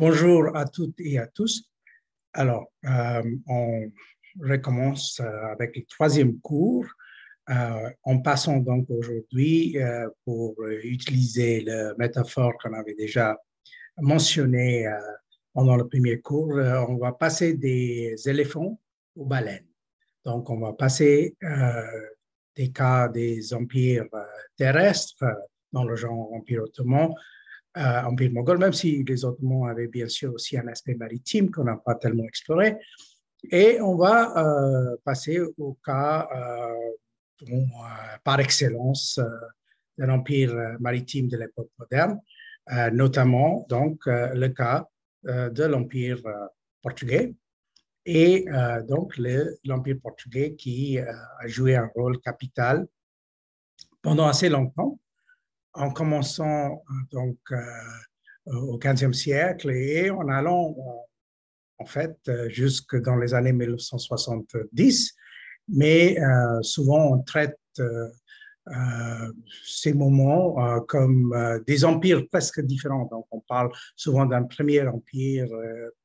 Bonjour à toutes et à tous. Alors, euh, on recommence euh, avec le troisième cours euh, en passant donc aujourd'hui pour utiliser la métaphore qu'on avait déjà mentionnée pendant le premier cours. on va passer des éléphants aux baleines. Donc, on va passer des cas des empires terrestres dans le genre empire ottoman euh, Empire moghol, même si les Ottomans avaient bien sûr aussi un aspect maritime qu'on n'a pas tellement exploré. Et on va euh, passer au cas euh, euh, par excellence de l'empire maritime de l'époque moderne, notamment donc le cas de l'empire portugais et donc l'empire portugais qui a joué un rôle capital pendant assez longtemps en commençant euh, donc euh, au 15e siècle et en allant en fait jusque dans les années 1970. Mais euh, souvent on traite ces moments comme des empires presque différents. Donc, on parle souvent d'un premier empire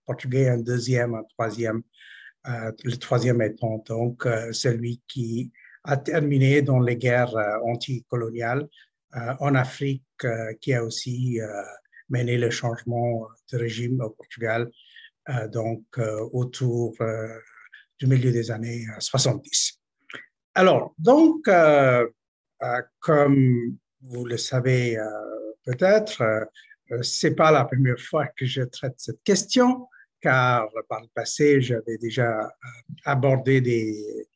portugais, un deuxième, un troisième, le troisième étant donc celui qui a terminé dans les guerres anticoloniales euh, en Afrique euh, qui a aussi euh, mené le changement de régime au Portugal, donc autour du milieu des années 70. Alors, donc, comme vous le savez peut-être, ce n'est pas la première fois que je traite cette question, car par le passé, j'avais déjà abordé des,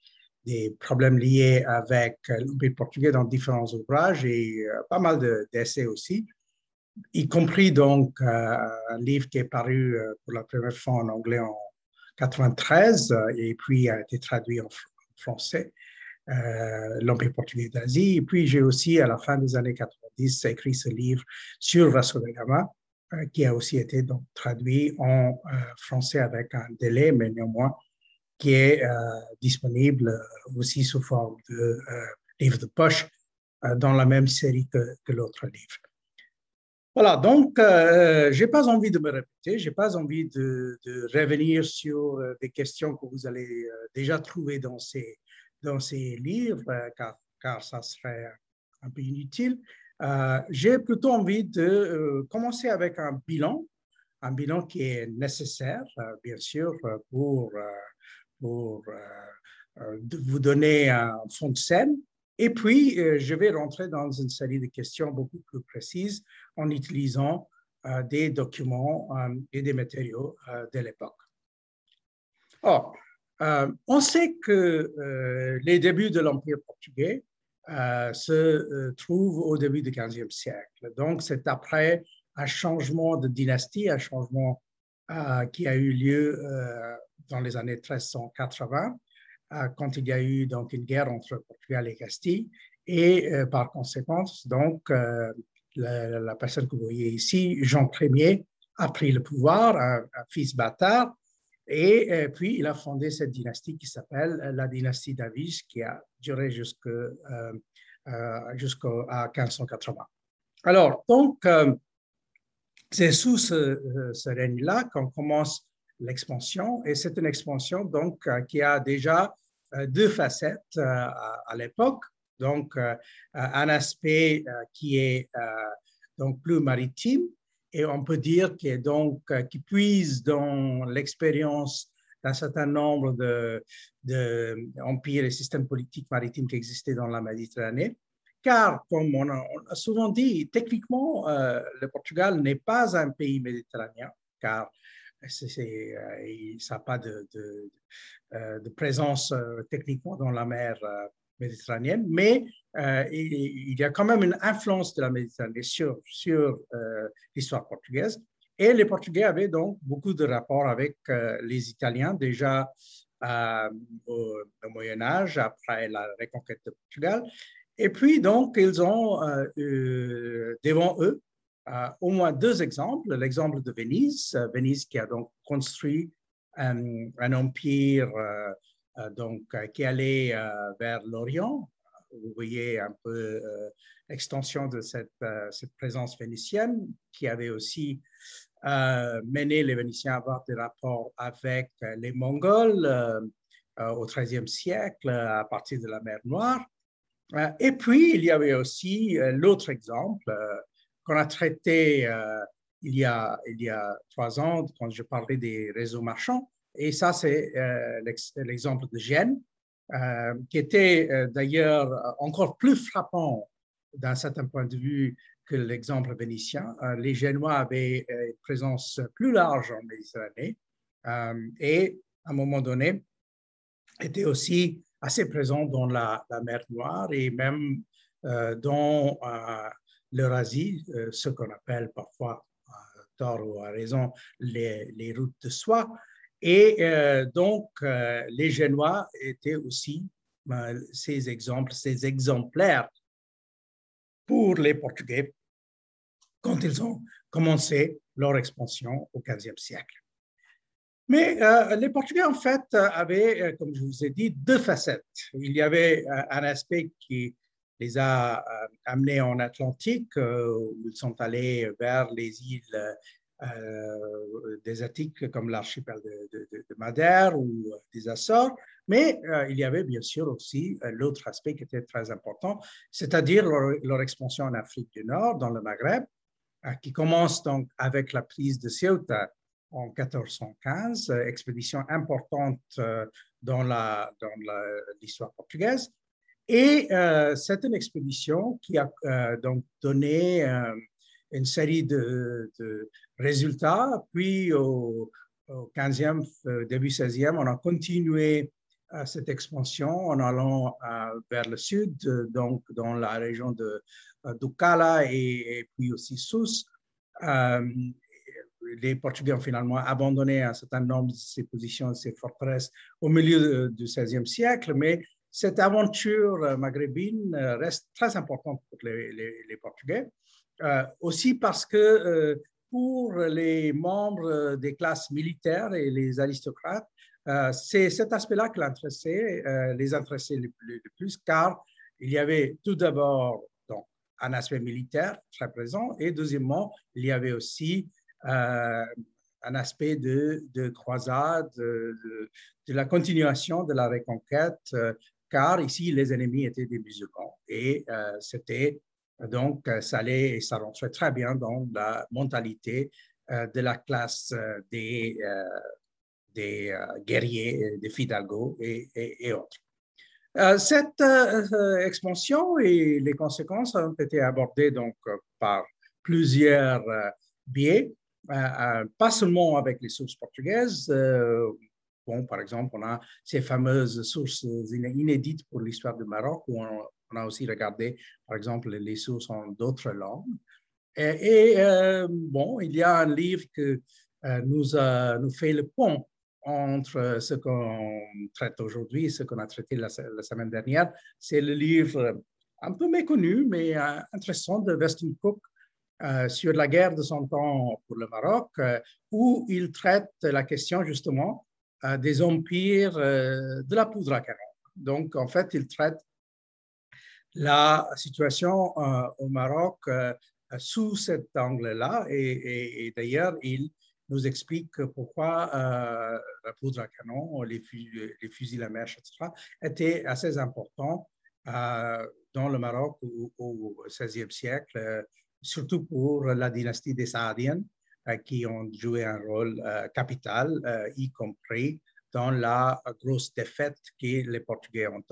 des problèmes liés avec l'empire portugais dans différents ouvrages et euh, pas mal d'essais aussi, y compris donc euh, un livre qui est paru euh, pour la première fois en anglais en 93 et puis a été traduit en français, l'empire portugais d'Asie. Et puis j'ai aussi, à la fin des années 90, écrit ce livre sur Vasco da Gama, qui a aussi été donc traduit en français avec un délai, mais néanmoins qui est euh, disponible euh, aussi sous forme de euh, livre de poche dans la même série que, l'autre livre. Voilà, donc je n'ai pas envie de me répéter, je n'ai pas envie de, revenir sur des questions que vous allez déjà trouver dans ces, dans ces livres, car, car ça serait un peu inutile. J'ai plutôt envie de commencer avec un bilan, un bilan qui est nécessaire, bien sûr, pour pour euh, euh, vous donner un fond de scène. Et puis, euh, je vais rentrer dans une série de questions beaucoup plus précises en utilisant des documents et des matériaux de l'époque. Or, on sait que les débuts de l'Empire portugais se trouvent au début du 15e siècle. Donc, c'est après un changement de dynastie, un changement qui a eu lieu dans les années 1380, euh, quand il y a eu donc une guerre entre Portugal et Castille. Et euh, par conséquent, donc, euh, la, personne que vous voyez ici, Jean Ier, a pris le pouvoir, un, fils bâtard, et puis il a fondé cette dynastie qui s'appelle la dynastie d'Avis, qui a duré jusqu'à 1580. Alors, donc, c'est sous ce, ce règne-là qu'on commence l'expansion. Et c'est une expansion donc euh, qui a déjà euh, deux facettes euh, à, l'époque. Donc, un aspect qui est donc plus maritime et on peut dire qui est donc qui puise dans l'expérience d'un certain nombre de, de, et systèmes politiques maritimes qui existaient dans la Méditerranée. Car, comme on a, souvent dit, techniquement, le Portugal n'est pas un pays méditerranéen, car euh, ça n'a pas de, euh, présence euh, techniquement dans la mer méditerranéenne, mais il, y a quand même une influence de la Méditerranée sur, sur l'histoire portugaise. Et les Portugais avaient donc beaucoup de rapports avec les Italiens déjà au, Moyen Âge, après la reconquête de Portugal. Et puis, donc, ils ont devant eux au moins deux exemples. L'exemple de Venise, euh, Venise qui a donc construit un, empire euh, euh, donc, qui allait vers l'Orient. Vous voyez un peu l'extension de cette, cette, présence vénitienne qui avait aussi mené les Vénitiens à avoir des rapports avec les Mongols au XIIIe siècle à partir de la mer Noire. Et puis, il y avait aussi l'autre exemple qu'on a traité il, y a, il y a trois ans quand je parlais des réseaux marchands. Et ça, c'est l'exemple de Gênes, qui était d'ailleurs encore plus frappant d'un certain point de vue que l'exemple vénitien. Euh, les Génois avaient euh, une présence plus large en Méditerranée euh, et, à un moment donné, étaient aussi assez présents dans la, mer Noire et même dans l'Eurasie, ce qu'on appelle parfois, à tort ou à raison, les, les routes de soie. Et donc, les Génois étaient aussi ces exemples, ces exemplaires pour les Portugais quand ils ont commencé leur expansion au XVe siècle. Mais euh, les Portugais, en fait, avaient, euh, comme je vous ai dit, deux facettes. Il y avait euh, un aspect qui les a amenés en Atlantique, où ils sont allés vers les îles désertiques comme l'archipel de, Madère ou des Açores. Mais il y avait bien sûr aussi l'autre aspect qui était très important, c'est-à-dire leur, expansion en Afrique du Nord, dans le Maghreb, euh, qui commence donc avec la prise de Ceuta en 1415, euh, expédition importante euh, dans l'histoire dans portugaise. Et c'est une expédition qui a donc donné une série de, résultats. Puis au, au 15e, début 16e, on a continué cette expansion en allant vers le sud, donc dans la région de euh, Ducala et, puis aussi Sousse. Euh, les Portugais ont finalement abandonné un certain nombre de ces positions, de ces forteresses au milieu du XVIe siècle, mais cette aventure euh, maghrébine reste très importante pour les, Portugais, aussi parce que pour les membres des classes militaires et les aristocrates, c'est cet aspect-là qui les intéressait le, plus, car il y avait tout d'abord un aspect militaire très présent. Et deuxièmement, il y avait aussi euh, un aspect de, de croisade, de, la continuation de la reconquête, euh, car ici, les ennemis étaient des musulmans. Et euh, c'était donc, ça allait ça rentrait très bien dans la mentalité de la classe des, des guerriers, des fidalgos et, et autres. Cette expansion et les conséquences ont été abordées donc par plusieurs biais, pas seulement avec les sources portugaises. bon, par exemple, on a ces fameuses sources inédites pour l'histoire du Maroc, où on, a aussi regardé, par exemple, les sources en d'autres langues. Et, bon, il y a un livre que nous, nous fait le pont entre ce qu'on traite aujourd'hui et ce qu'on a traité la, semaine dernière. C'est le livre un peu méconnu, mais euh, intéressant de Weston Cook euh, sur la guerre de son temps pour le Maroc, euh, où il traite la question justement des empires de la poudre à canon. Donc, en fait, il traite la situation au Maroc sous cet angle-là, et, d'ailleurs, il nous explique pourquoi euh, la poudre à canon, les, les fusils à mèche, etc., étaient assez importants euh, dans le Maroc au, XVIe siècle, euh, surtout pour la dynastie des Saadiens, qui ont joué un rôle capital, y compris dans la grosse défaite que les Portugais ont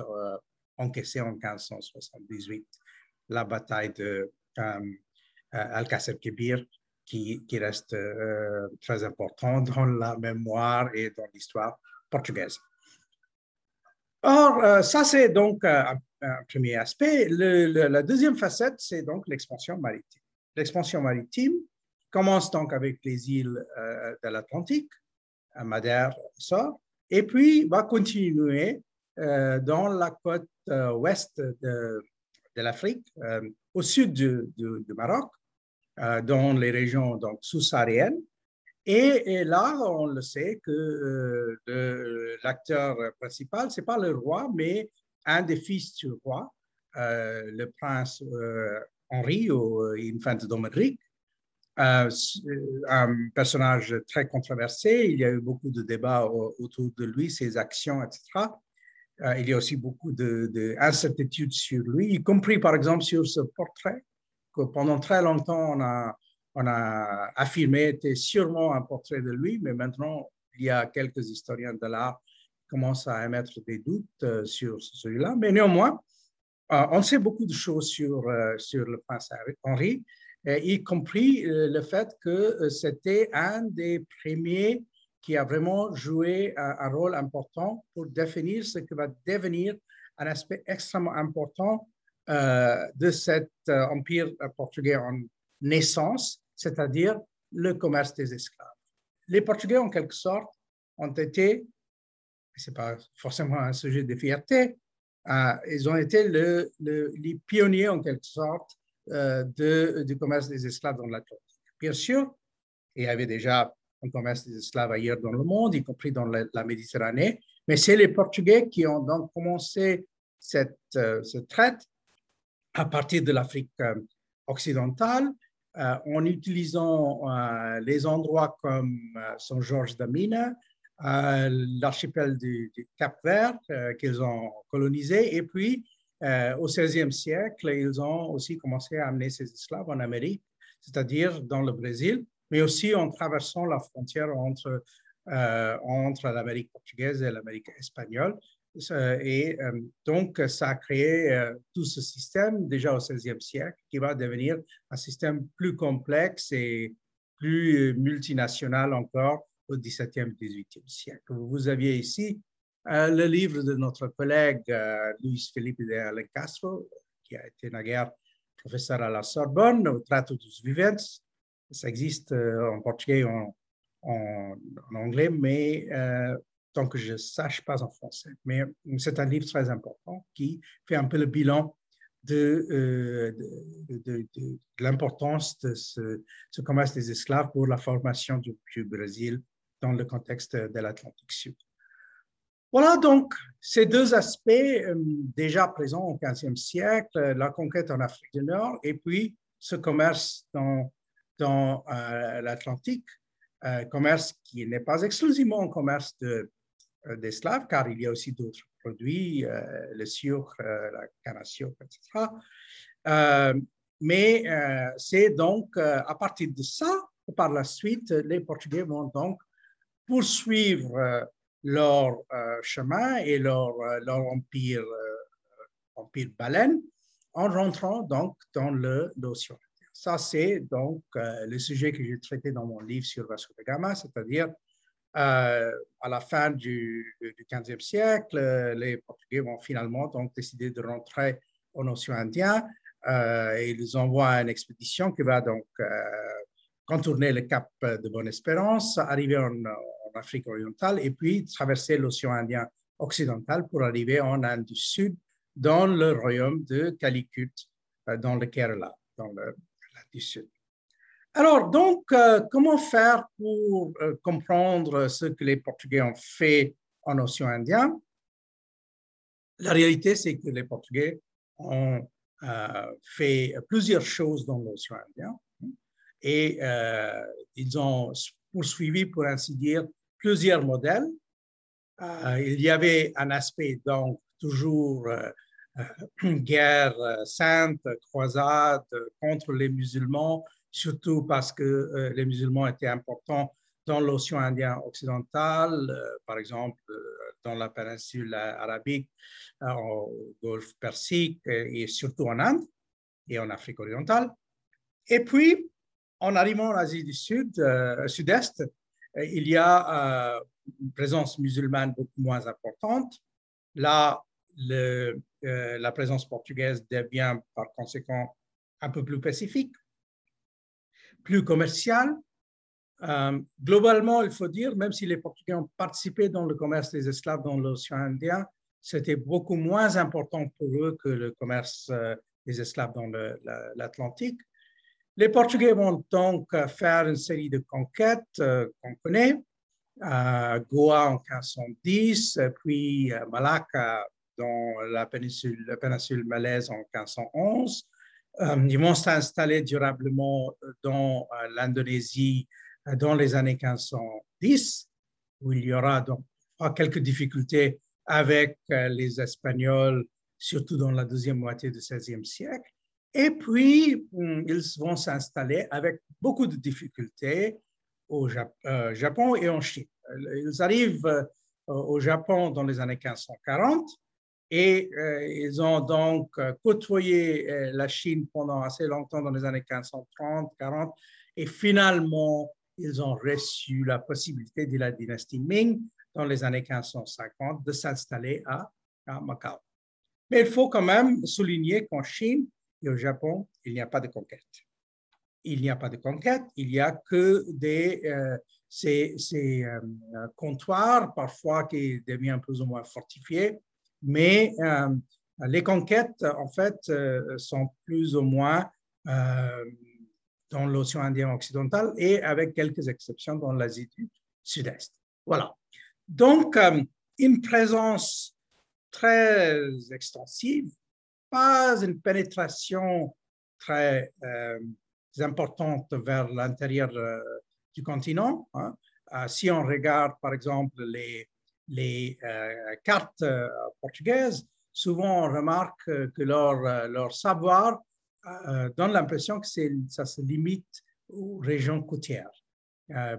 encaissée en 1578, la bataille de Alcácer-Quibir, qui, reste euh, très important dans la mémoire et dans l'histoire portugaise. Or, euh, ça, c'est donc euh, un, premier aspect. la deuxième facette, c'est donc l'expansion maritime. L'expansion maritime commence donc avec les îles de l'Atlantique, Madère, Sort, et puis va continuer dans la côte ouest de, l'Afrique, au sud du Maroc, euh, dans les régions donc, sous-sahariennes. Et, là, on le sait que euh, l'acteur principal, ce n'est pas le roi, mais un des fils du roi, euh, le prince Henri ou Infante Dominique, un personnage très controversé. Il y a eu beaucoup de débats autour de lui, ses actions, etc. il y a aussi beaucoup d'incertitudes sur lui, y compris par exemple sur ce portrait que pendant très longtemps on a, on a affirmé était sûrement un portrait de lui, mais maintenant il y a quelques historiens de l'art qui commencent à émettre des doutes euh, sur celui-là. Mais néanmoins, euh, on sait beaucoup de choses sur, euh, sur le prince Henri, y compris le fait que c'était un des premiers qui a vraiment joué un, rôle important pour définir ce que va devenir un aspect extrêmement important de cet empire portugais en naissance, c'est-à-dire le commerce des esclaves. Les Portugais, en quelque sorte, ont été, ce n'est pas forcément un sujet de fierté, euh, ils ont été le, les pionniers, en quelque sorte, euh, du commerce des esclaves dans l'Atlantique. Bien sûr, il y avait déjà un commerce des esclaves ailleurs dans le monde, y compris dans la, Méditerranée, mais c'est les Portugais qui ont donc commencé cette, euh, traite à partir de l'Afrique occidentale en utilisant les endroits comme Saint Georges d'Amina, l'archipel du, Cap Vert euh, qu'ils ont colonisé. Et puis, euh, au XVIe siècle, ils ont aussi commencé à amener ces esclaves en Amérique, c'est-à-dire dans le Brésil, mais aussi en traversant la frontière entre, euh, entre l'Amérique portugaise et l'Amérique espagnole. Et donc, ça a créé tout ce système déjà au XVIe siècle qui va devenir un système plus complexe et plus multinational encore au XVIIe, XVIIIe siècle. Vous aviez ici euh, le livre de notre collègue euh, Luis Felipe de Alencastro, qui a été naguère professeur à la Sorbonne, au Trato dos Viventes. Ça existe euh, en portugais, en, en, anglais, mais tant que je sache pas en français. Mais c'est un livre très important qui fait un peu le bilan de, l'importance de ce, ce, commerce des esclaves pour la formation du Brésil dans le contexte de l'Atlantique Sud. Voilà donc ces deux aspects euh, déjà présents au XVe siècle, la conquête en Afrique du Nord et puis ce commerce dans, dans euh, l'Atlantique, euh, commerce qui n'est pas exclusivement un commerce d'esclaves, car il y a aussi d'autres produits, le sucre, la canne à sucre, etc. mais c'est donc à partir de ça, par la suite, les Portugais vont donc poursuivre euh, leur euh, chemin et leur, euh, leur empire, empire baleine en rentrant donc dans l'océan. Ça, c'est donc le sujet que j'ai traité dans mon livre sur Vasco da Gama, c'est-à-dire à la fin du, 15e siècle, les Portugais vont finalement donc décider de rentrer en océan Indien. et ils envoient une expédition qui va donc contourner le cap de Bonne-Espérance, arriver en, Afrique orientale et puis traverser l'océan Indien occidental pour arriver en Inde du Sud, dans le royaume de Calicut, euh, dans le Kerala, dans le du Sud. Alors, donc, euh, comment faire pour euh, comprendre ce que les Portugais ont fait en océan Indien? La réalité, c'est que les Portugais ont fait plusieurs choses dans l'océan Indien et ils ont poursuivi, pour ainsi dire, plusieurs modèles. Euh, il y avait un aspect, donc, toujours euh, euh, guerre sainte, croisade contre les musulmans, surtout parce que les musulmans étaient importants dans l'océan Indien occidental, par exemple dans la péninsule arabique, au golfe Persique et surtout en Inde et en Afrique orientale. Et puis, en arrivant en Asie du Sud, Sud-Est, euh, il y a euh, une présence musulmane beaucoup moins importante. Là, euh, la présence portugaise devient par conséquent un peu plus pacifique, plus commerciale. globalement, il faut dire, même si les Portugais ont participé dans le commerce des esclaves dans l'océan Indien, c'était beaucoup moins important pour eux que le commerce des esclaves dans l'Atlantique. Les Portugais vont donc faire une série de conquêtes euh, qu'on connaît. Goa en 1510, puis euh, Malacca dans la péninsule, la péninsule malaise en 1511, ils vont s'installer durablement dans l'Indonésie dans les années 1510, où il y aura donc quelques difficultés avec les Espagnols, surtout dans la deuxième moitié du XVIe siècle. Et puis, hum, ils vont s'installer avec beaucoup de difficultés au euh, Japon et en Chine. Ils arrivent euh, au Japon dans les années 1540 et euh, ils ont donc côtoyé la Chine pendant assez longtemps dans les années 1530, 40 et finalement, ils ont reçu la possibilité de la dynastie Ming dans les années 1550 de s'installer à Macao. Mais il faut quand même souligner qu'en Chine et au Japon, il n'y a pas de conquête il n'y a pas de conquête, il n'y a que des, euh, ces, euh, comptoirs, parfois qui deviennent plus ou moins fortifiés, mais euh, les conquêtes, en fait, sont plus ou moins dans l'océan Indien occidental et avec quelques exceptions dans l'Asie du Sud-Est. Voilà. Donc, une présence très extensive, pas une pénétration très importantes vers l'intérieur euh, du continent. Hein. Euh, si on regarde, par exemple, les, euh, cartes portugaises, souvent on remarque que leur savoir donne l'impression que ça se limite aux régions côtières.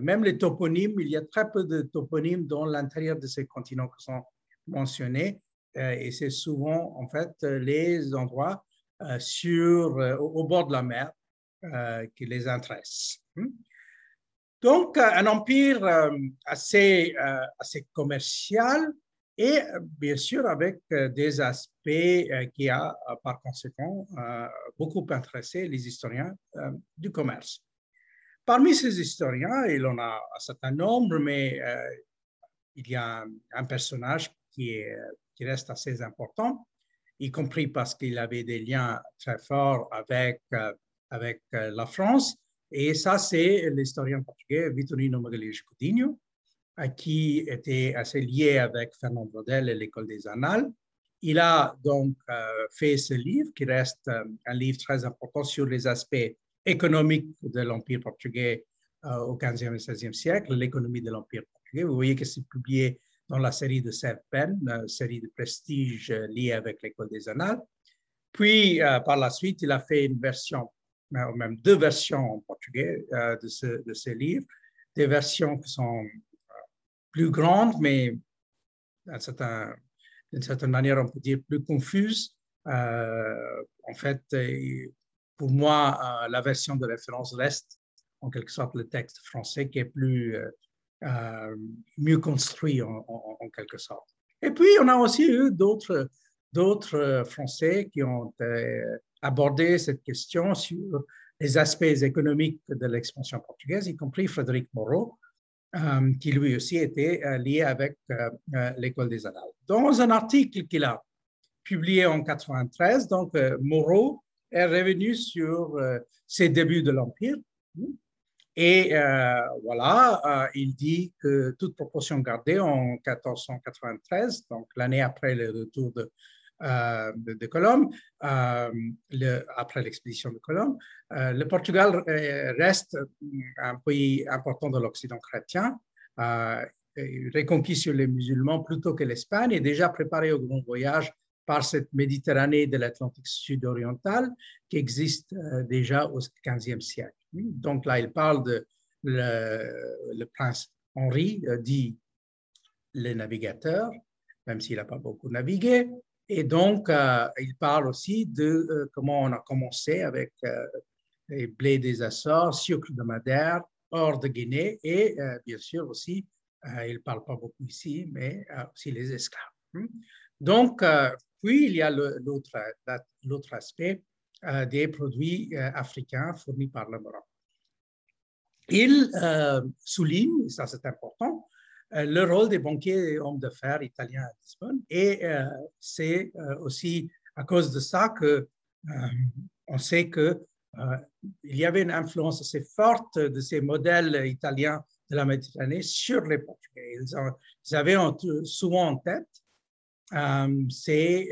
même les toponymes, il y a très peu de toponymes dans l'intérieur de ces continents qui sont mentionnés, et c'est souvent en fait les endroits sur, au, bord de la mer euh, qui les intéresse. Hmm? Donc, euh, un empire euh, assez, assez commercial et bien sûr avec des aspects qui a par conséquent beaucoup intéressé les historiens du commerce. Parmi ces historiens, il en a un certain nombre, mais il y a un, personnage qui, est, qui reste assez important, y compris parce qu'il avait des liens très forts avec avec euh, la France. Et ça, c'est l'historien portugais Vitorino Magalhães Coutinho, qui était assez lié avec Fernand Braudel et l'École des Annales. Il a donc euh, fait ce livre, qui reste euh, un livre très important sur les aspects économiques de l'Empire portugais au XVe et XVIe siècle, l'économie de l'Empire portugais. Vous voyez que c'est publié dans la série de Serpen, série de prestige liée avec l'École des Annales. Puis, par la suite, il a fait une version même deux versions en portugais euh, de, ce, de ces livres, des versions qui sont euh, plus grandes, mais d'une certaine, manière, on peut dire plus confuses. Euh, en fait, pour moi, la version de référence reste en quelque sorte le texte français qui est plus mieux construit en, quelque sorte. Et puis, on a aussi eu d'autres Français qui ont aborder cette question sur les aspects économiques de l'expansion portugaise, y compris Frédéric Moreau, euh, qui lui aussi était euh, lié avec euh, l'école des annales. Dans un article qu'il a publié en 93, donc Moreau est revenu sur ses débuts de l'Empire. Et voilà, il dit que toute proportion gardée en 1493, donc l'année après le retour de euh, de, Colombe, euh, après l'expédition de Colombe, euh, le Portugal reste un pays important de l'Occident chrétien, reconquis sur les musulmans plutôt que l'Espagne et déjà préparé au grand voyage par cette Méditerranée de l'Atlantique sud-oriental qui existe déjà au XVe siècle. Donc là, il parle de le, prince Henri, dit le navigateur, même s'il n'a pas beaucoup navigué, et donc, euh, il parle aussi de euh, comment on a commencé avec euh, les blés des Açores, sucre de Madère, hors de Guinée, et bien sûr aussi, il ne parle pas beaucoup ici, mais aussi les esclaves. Donc, puis il y a l'autre aspect des produits africains fournis par le Maroc. Il souligne, et ça c'est important, euh, le rôle des banquiers et hommes d'affaires italiens à Lisbonne. Et euh, c'est euh, aussi à cause de ça que on sait que il y avait une influence assez forte de ces modèles italiens de la Méditerranée sur les Portugais. Ils, avaient souvent en tête ces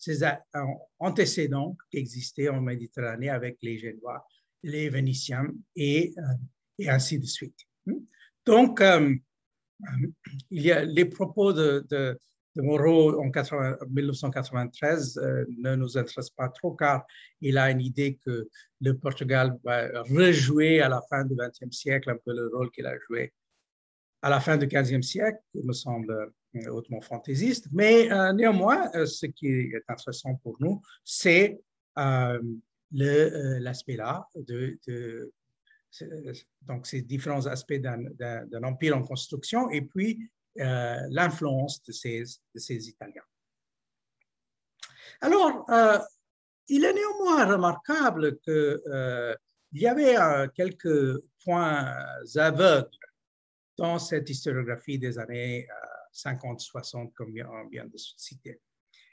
ces antécédents qui existaient en Méditerranée avec les Génois, les Vénitiens et, ainsi de suite. Donc, il y a les propos de, Moreau en 1993 euh, ne nous intéressent pas trop car il a une idée que le Portugal va rejouer à la fin du XXe siècle un peu le rôle qu'il a joué à la fin du XVe siècle, qui me semble euh, hautement fantaisiste. Mais euh, néanmoins, ce qui est intéressant pour nous, c'est l'aspect là de, donc ces différents aspects d'un empire en construction et puis euh, l'influence de ces, Italiens. Alors, euh, il est néanmoins remarquable qu'il euh, y avait quelques points aveugles dans cette historiographie des années 50-60, comme on vient de citer.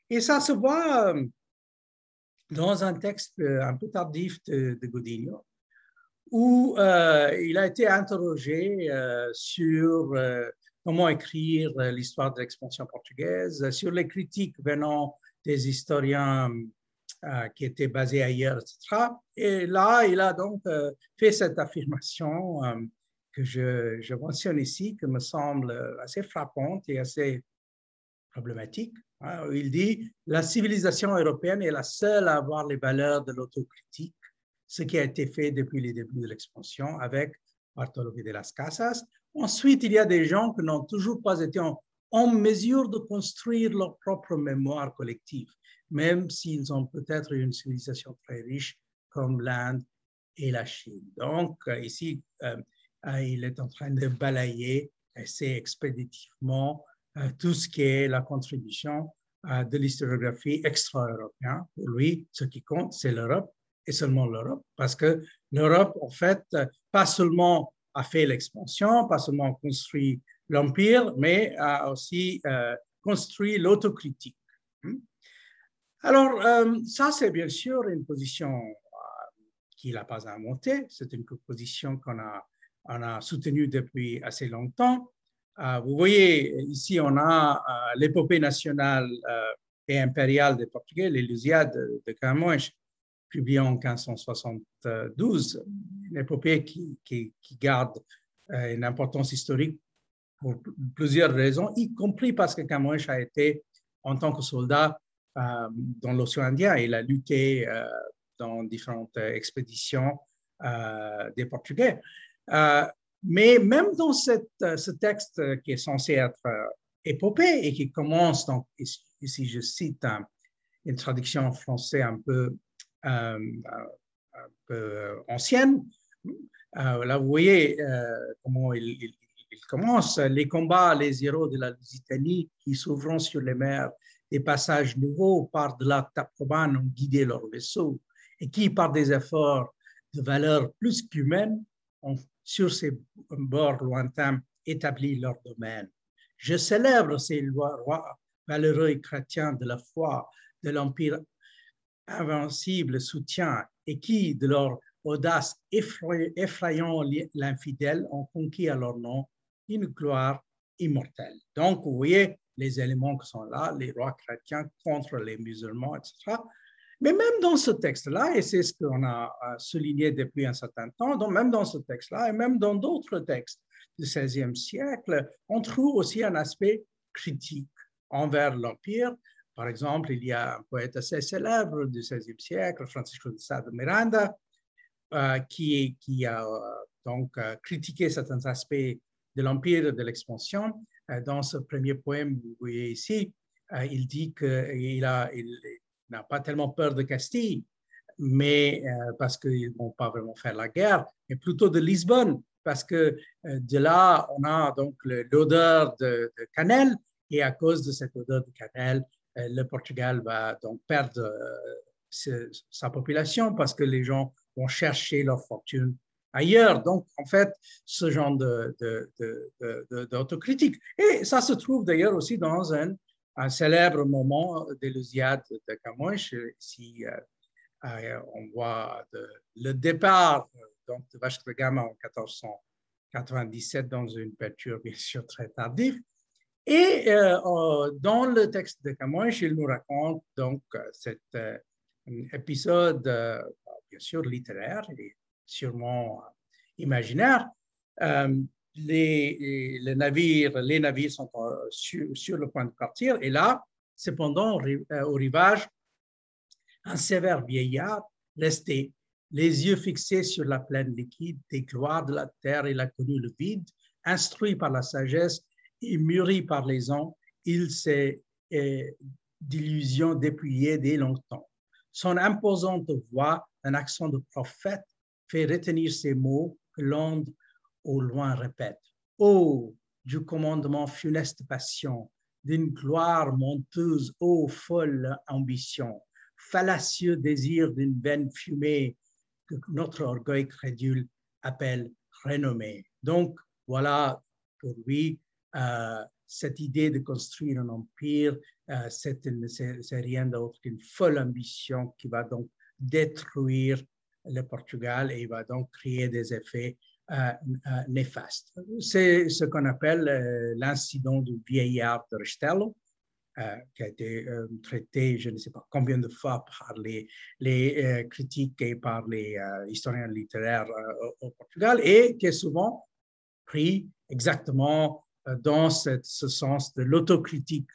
Et ça se voit dans un texte un peu tardif de, Godinho, où euh, il a été interrogé euh, sur euh, comment écrire l'histoire de l'expansion portugaise, sur les critiques venant des historiens qui étaient basés ailleurs, etc. Et là, il a donc fait cette affirmation que je, mentionne ici, qui me semble assez frappante et assez problématique. Hein, il dit, la civilisation européenne est la seule à avoir les valeurs de l'autocritique ce qui a été fait depuis les débuts de l'expansion avec Bartolomé de las Casas. Ensuite, il y a des gens qui n'ont toujours pas été en, mesure de construire leur propre mémoire collective, même s'ils ont peut-être une civilisation très riche comme l'Inde et la Chine. Donc, euh, ici, euh, euh, il est en train de balayer assez expéditivement tout ce qui est la contribution de l'historiographie extra-européenne. Pour lui, ce qui compte, c'est l'Europe et seulement l'Europe, parce que l'Europe, en fait, pas seulement a fait l'expansion, pas seulement construit l'Empire, mais a aussi euh, construit l'autocritique. Hmm? Alors, euh, ça, c'est bien sûr une position euh, qu'il n'a pas inventé, c'est une position qu'on a, on a soutenue depuis assez longtemps. vous voyez, ici, on a l'épopée nationale et impériale des Portugais, l'Illusiade de Camões, publié en 1572, une épopée qui, garde euh, une importance historique pour plusieurs raisons, y compris parce que Camões a été, en tant que soldat euh, dans l'océan Indien, il a lutté euh, dans différentes expéditions des Portugais. Mais même dans cette, ce texte qui est censé être épopée et qui commence, donc ici je cite une traduction en français un peu euh, ancienne. Euh, là, vous voyez euh, comment il, commence. Les combats, les héros de la Lusitanie qui s'ouvrant sur les mers, des passages nouveaux par de la Taprobane ont guidé leurs vaisseaux et qui, par des efforts de valeur plus qu'humaine, ont sur ces bords lointains établi leur domaine. Je célèbre ces rois valeureux et chrétiens de la foi de l'Empire invincible soutien et qui, de leur audace effrayant l'infidèle, ont conquis à leur nom une gloire immortelle. Donc, vous voyez les éléments qui sont là, les rois chrétiens contre les musulmans, etc. Mais même dans ce texte-là, et c'est ce qu'on a souligné depuis un certain temps, donc même dans ce texte-là, et même dans d'autres textes du XVIe siècle, on trouve aussi un aspect critique envers l'Empire, par exemple, il y a un poète assez célèbre du XVIe siècle, Francisco de Sá de Miranda, euh, qui, a euh, donc euh, critiqué certains aspects de l'empire de l'expansion. dans ce premier poème, vous voyez ici, il dit qu'il il, pas tellement peur de Castille, mais parce qu'ils ne vont pas vraiment faire la guerre, mais plutôt de Lisbonne, parce que de là, on a donc l'odeur de, de, cannelle, et à cause de cette odeur de cannelle, euh, le Portugal va donc perdre euh, sa population parce que les gens vont chercher leur fortune ailleurs. Donc, en fait, ce genre d'autocritique. Et ça se trouve d'ailleurs aussi dans un, un célèbre moment de l'Usiade de Camões. Ici, euh, on voit le départ donc, de Vasco da Gama en 1497 dans une peinture bien sûr très tardive. Et dans le texte de Camões, il nous raconte donc cet épisode, bien sûr, littéraire et sûrement imaginaire, les, navires, les navires sont sur, le point de partir. Et là, cependant, euh, au rivage, un sévère vieillard resté, les yeux fixés sur la plaine liquide des gloires de la terre, il a connu le vide, instruit par la sagesse et mûri par les ans, il s'est euh, d'illusions dépouillé dès longtemps. Son imposante voix, un accent de prophète, fait retenir ces mots que l'onde au loin répète. Ô du commandement funeste passion, d'une gloire monteuse, ô folle ambition, fallacieux désir d'une veine fumée que notre orgueil crédule appelle renommée. Donc, voilà pour lui euh, cette idée de construire un empire, euh, c'est rien d'autre qu'une folle ambition qui va donc détruire le Portugal et il va donc créer des effets néfaste. C'est ce qu'on appelle euh, l'incident du vieillard de Restelo, qui a été traité, je ne sais pas combien de fois par les, les critiques et par les historiens littéraires au Portugal, et qui est souvent pris exactement dans ce sens de l'autocritique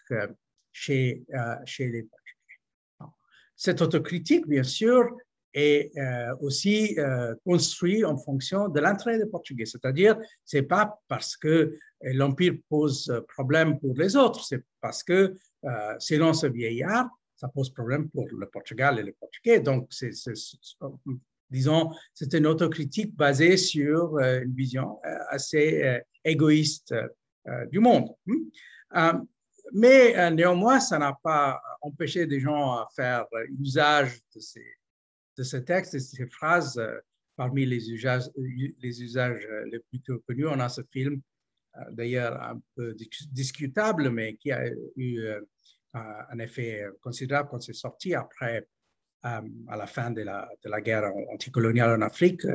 chez, chez les Portugais. Cette autocritique, bien sûr, est euh, aussi euh, construit en fonction de l'entrée des Portugais. C'est-à-dire, c'est pas parce que euh, l'Empire pose problème pour les autres, c'est parce que, selon ce vieillard, ça pose problème pour le Portugal et les Portugais. Donc, c'est, disons, c'est une autocritique basée sur une vision assez égoïste du monde. Hmm? mais néanmoins, ça n'a pas empêché des gens à faire usage de ces de ce texte et ces phrases, euh, parmi les usages, les usages euh, les plus connus, on a ce film, euh, d'ailleurs un peu discutable, mais qui a eu un effet considérable quand c'est sorti après, à la fin de la, de la guerre anticoloniale en Afrique.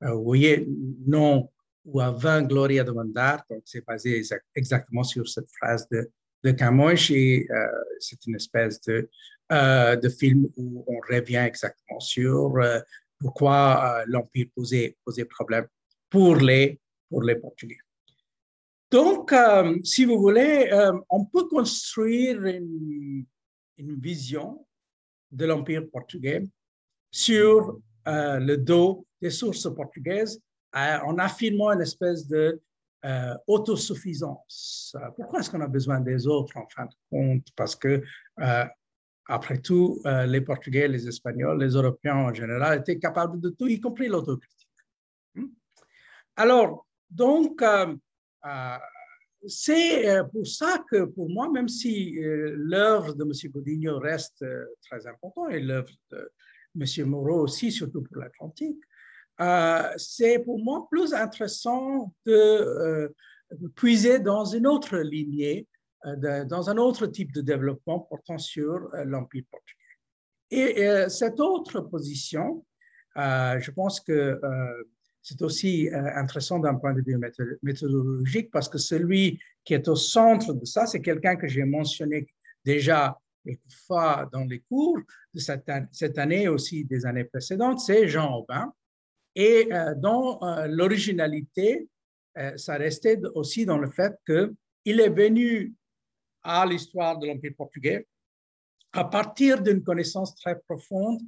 Vous voyez, non ou 20 Gloria de Mandar, donc c'est basé exactement sur cette phrase de, de Camões et c'est une espèce de euh, de films où on revient exactement sur euh, pourquoi euh, l'Empire posait, posait problème pour les, pour les Portugais. Donc, si vous voulez, on peut construire une, une vision de l'Empire portugais sur le dos des sources portugaises en affirmant une espèce de autosuffisance. Pourquoi est-ce qu'on a besoin des autres en fin de compte? Parce que après tout, euh, les Portugais, les Espagnols, les Européens en général étaient capables de tout, y compris l'autocritique. Hmm? Alors, donc, euh, euh, c'est pour ça que pour moi, même si l'œuvre de M. Godinho reste très importante et l'œuvre de M. Moreau aussi, surtout pour l'Atlantique, c'est pour moi plus intéressant de puiser dans une autre lignée euh, dans un autre type de développement portant sur euh, l'Empire portugais. Et euh, cette autre position, je pense que c'est aussi intéressant d'un point de vue méthodologique parce que celui qui est au centre de ça, c'est quelqu'un que j'ai mentionné déjà quelques fois dans les cours de cette, année aussi des années précédentes, c'est Jean Aubin. Et dont l'originalité, ça restait aussi dans le fait qu'il est venu à l'histoire de l'Empire portugais à partir d'une connaissance très profonde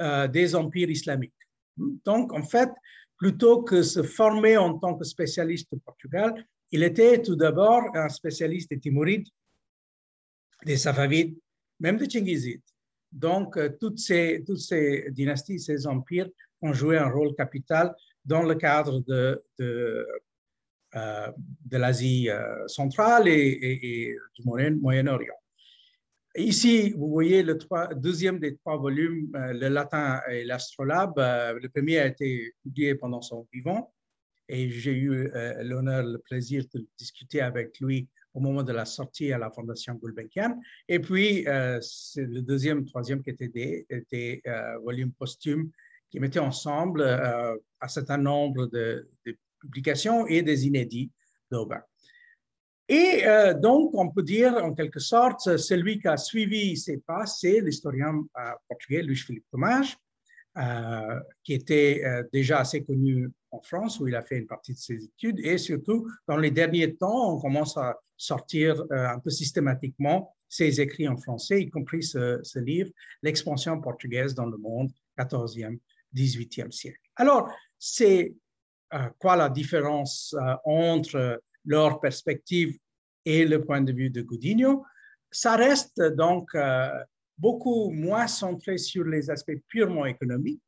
euh, des empires islamiques. Donc, en fait, plutôt que se former en tant que spécialiste du Portugal, il était tout d'abord un spécialiste des Timurides, des Safavides, même des Tchingizides. Donc, euh, toutes ces dynasties, ces empires ont joué un rôle capital dans le cadre de, de euh, l'Asie euh, centrale et, du Moyen-Orient. Ici, vous voyez le deuxième des trois volumes, euh, le latin et l'astrolabe. le premier a été publié pendant son vivant et j'ai eu l'honneur, le plaisir de discuter avec lui au moment de la sortie à la Fondation Gulbenkian. Et puis, c'est le deuxième, troisième qui était des, des volumes posthumes qui mettaient ensemble un certain nombre de, publications et des inédits d'Aubin. Et euh, donc, on peut dire en quelque sorte, celui qui a suivi ces pas, c'est l'historien euh, portugais Luis-Philippe Tomage, euh, qui était déjà assez connu en France, où il a fait une partie de ses études. Et surtout, dans les derniers temps, on commence à sortir un peu systématiquement ses écrits en français, y compris ce, ce livre, L'expansion portugaise dans le monde, 14e, 18e siècle. Alors, c'est quoi la différence entre leur perspective et le point de vue de Godinho? Ça reste donc euh, beaucoup moins centré sur les aspects purement économiques.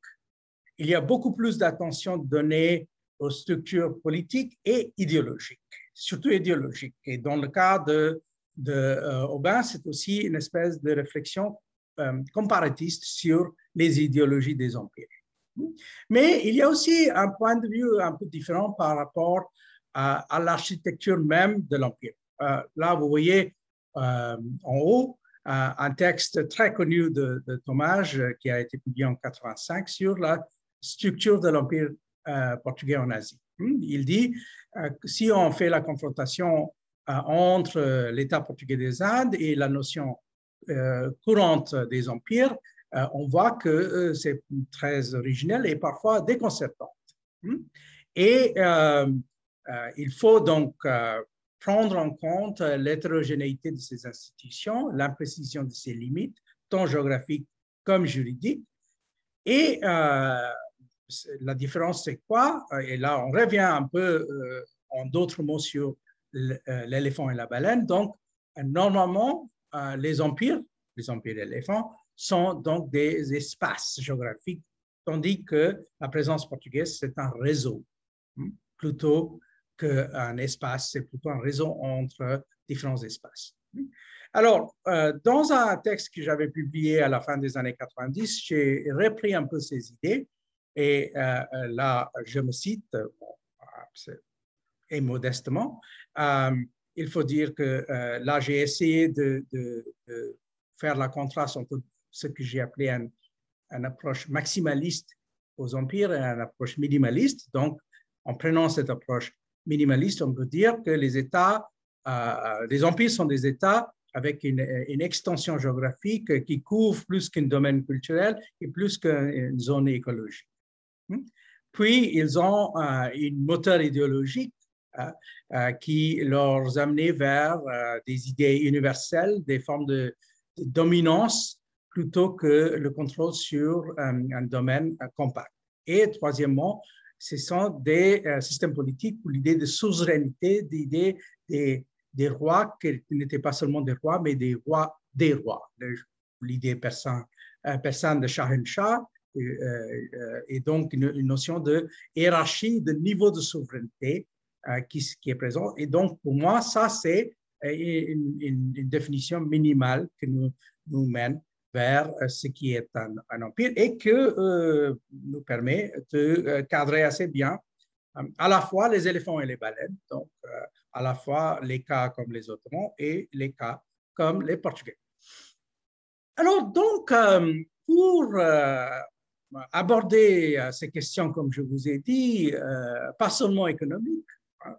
Il y a beaucoup plus d'attention donnée aux structures politiques et idéologiques, surtout idéologiques. Et dans le cas de, de euh, Aubin, c'est aussi une espèce de réflexion euh, comparatiste sur les idéologies des empires. Mais il y a aussi un point de vue un peu différent par rapport à, l'architecture même de l'Empire. Euh, là, vous voyez euh, en haut euh, un texte très connu de, de qui a été publié en 85 sur la structure de l'Empire portugais en Asie. Hmm, il dit que si on fait la confrontation entre l'État portugais des Indes et la notion courante des empires, on voit que c'est très originel et parfois déconcertant. Hmm? Et euh, il faut donc euh, prendre en compte l'hétérogénéité de ces institutions, l'imprécision de ses limites, tant géographiques comme juridiques. Et euh, la différence, c'est quoi? Et là, on revient un peu en d'autres mots sur l'éléphant et la baleine. Donc, normalement, les empires, les empires éléphants, sont donc des espaces géographiques, tandis que la présence portugaise, c'est un réseau, hmm, plutôt qu'un espace, c'est plutôt un réseau entre différents espaces. Alors, euh, dans un texte que j'avais publié à la fin des années 90, j'ai repris un peu ces idées et euh, là, je me cite, et modestement, euh, il faut dire que là, j'ai essayé de, faire la contraste entre ce que j'ai appelé un, une approche maximaliste aux empires et une approche minimaliste. Donc, en prenant cette approche minimaliste, on peut dire que les États, euh, les empires sont des États avec une, extension géographique qui couvre plus qu'un domaine culturel et plus qu'une zone écologique. Hmm? Puis, ils ont euh, une moteur idéologique euh, qui leur amenait vers des idées universelles, des formes de, dominance plutôt que le contrôle sur un domaine compact. Et troisièmement, ce sont des euh, systèmes politiques où l'idée de souveraineté, l'idée des, des, rois qui n'étaient pas seulement des rois, mais des rois des rois. L'idée persane, euh, de Shahenshah, euh, et donc une, notion de hiérarchie, de niveau de souveraineté qui, est présent. Et donc, pour moi, ça, c'est une, une, définition minimale qui nous, nous mène vers euh, ce qui est un, empire et que euh, nous permet de euh, cadrer assez bien à la fois les éléphants et les baleines, donc à la fois les cas comme les Ottomans et les cas comme les Portugais. Alors donc, pour aborder ces questions, comme je vous ai dit, pas seulement économiques, hein,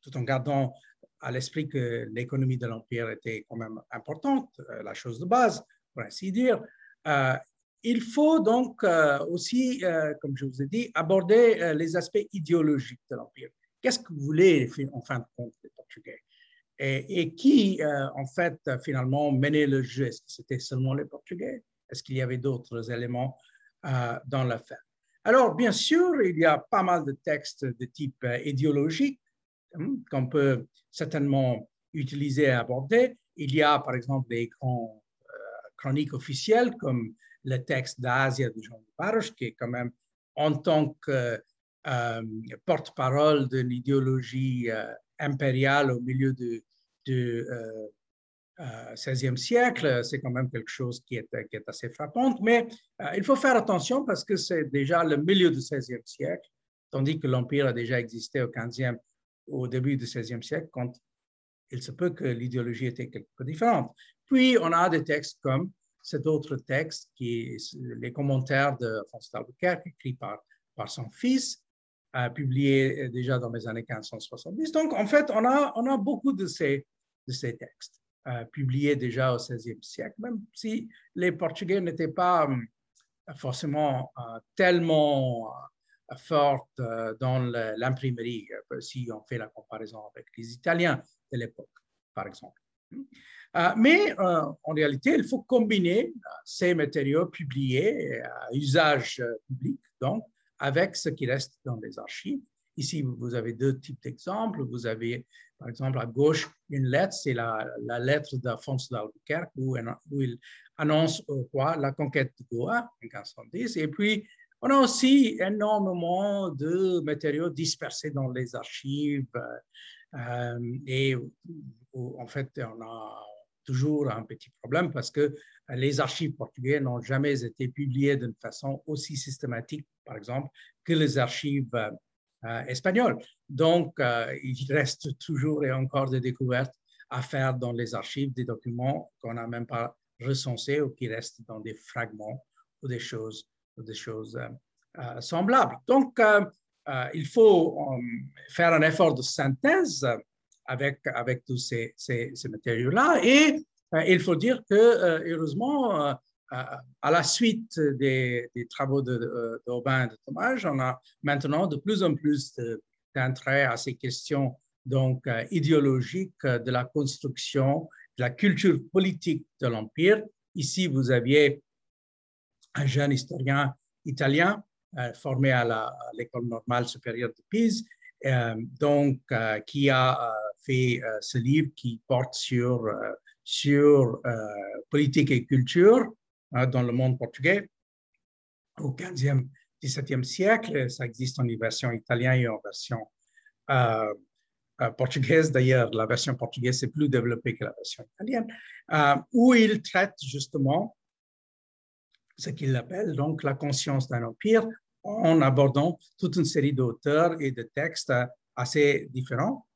tout en gardant à l'esprit que l'économie de l'Empire était quand même importante, la chose de base, pour ainsi dire. Euh, il faut donc euh, aussi, euh, comme je vous ai dit, aborder les aspects idéologiques de l'Empire. Qu'est-ce que vous voulez, en fin de compte, les Portugais? Et, qui, en fait, finalement, menait le jeu? Est-ce que c'était seulement les Portugais? Est-ce qu'il y avait d'autres éléments dans l'affaire? Alors, bien sûr, il y a pas mal de textes de type idéologique hein, qu'on peut certainement utiliser et aborder. Il y a, par exemple, des grands chronique officielle, comme le texte d'Asia de Jean de Baroche, qui est quand même en tant que euh, porte-parole d'une idéologie euh, impériale au milieu du, XVIe euh, siècle, c'est quand même quelque chose qui est, qui est assez frappant. Mais il faut faire attention parce que c'est déjà le milieu du XVIe siècle, tandis que l'Empire a déjà existé au au début du XVIe siècle, quand il se peut que l'idéologie était quelque peu différente. Puis, on a des textes comme cet autre texte qui est les commentaires de François d'Albuquerque, écrit par, par son fils, publiés déjà dans les années 1570. Donc, en fait, on a, beaucoup de ces, textes publiés déjà au XVIe siècle, même si les Portugais n'étaient pas forcément tellement fortes dans l'imprimerie, si on fait la comparaison avec les Italiens de l'époque, par exemple. Euh, mais euh, en réalité, il faut combiner euh, ces matériaux publiés à usage public, donc, avec ce qui reste dans les archives. Ici, vous avez deux types d'exemples. Vous avez, par exemple, à gauche, une lettre, c'est la, lettre d'Alphonse d'Albuquerque, où, où, il annonce au la conquête de Goa en 1510. Et puis, on a aussi énormément de matériaux dispersés dans les archives. Et en fait, on a toujours un petit problème parce que les archives portugaises n'ont jamais été publiées d'une façon aussi systématique, par exemple, que les archives euh, espagnoles. Donc, euh, il reste toujours et encore des découvertes à faire dans les archives, des documents qu'on n'a même pas recensés ou qui restent dans des fragments ou des choses, des choses euh, semblables. Donc, il faut faire un effort de synthèse avec, avec tous ces, ces, matériaux-là. Et euh, il faut dire que, euh, heureusement, euh, à la suite des, travaux d'Aubin de, de, de Thomas, on a maintenant de plus en plus d'intérêt à ces questions donc, idéologiques de la construction, de la culture politique de l'Empire. Ici, vous aviez un jeune historien italien formé à l'école normale supérieure de Pise, donc, qui a fait euh, ce livre qui porte sur, euh, sur euh, politique et culture hein, dans le monde portugais au 15e, 17e siècle. Ça existe en version italienne et en version portugaise. D'ailleurs, la version portugaise est plus développée que la version italienne, où il traite justement ce qu'il appelle donc la conscience d'un empire en abordant toute une série d'auteurs et de textes assez différents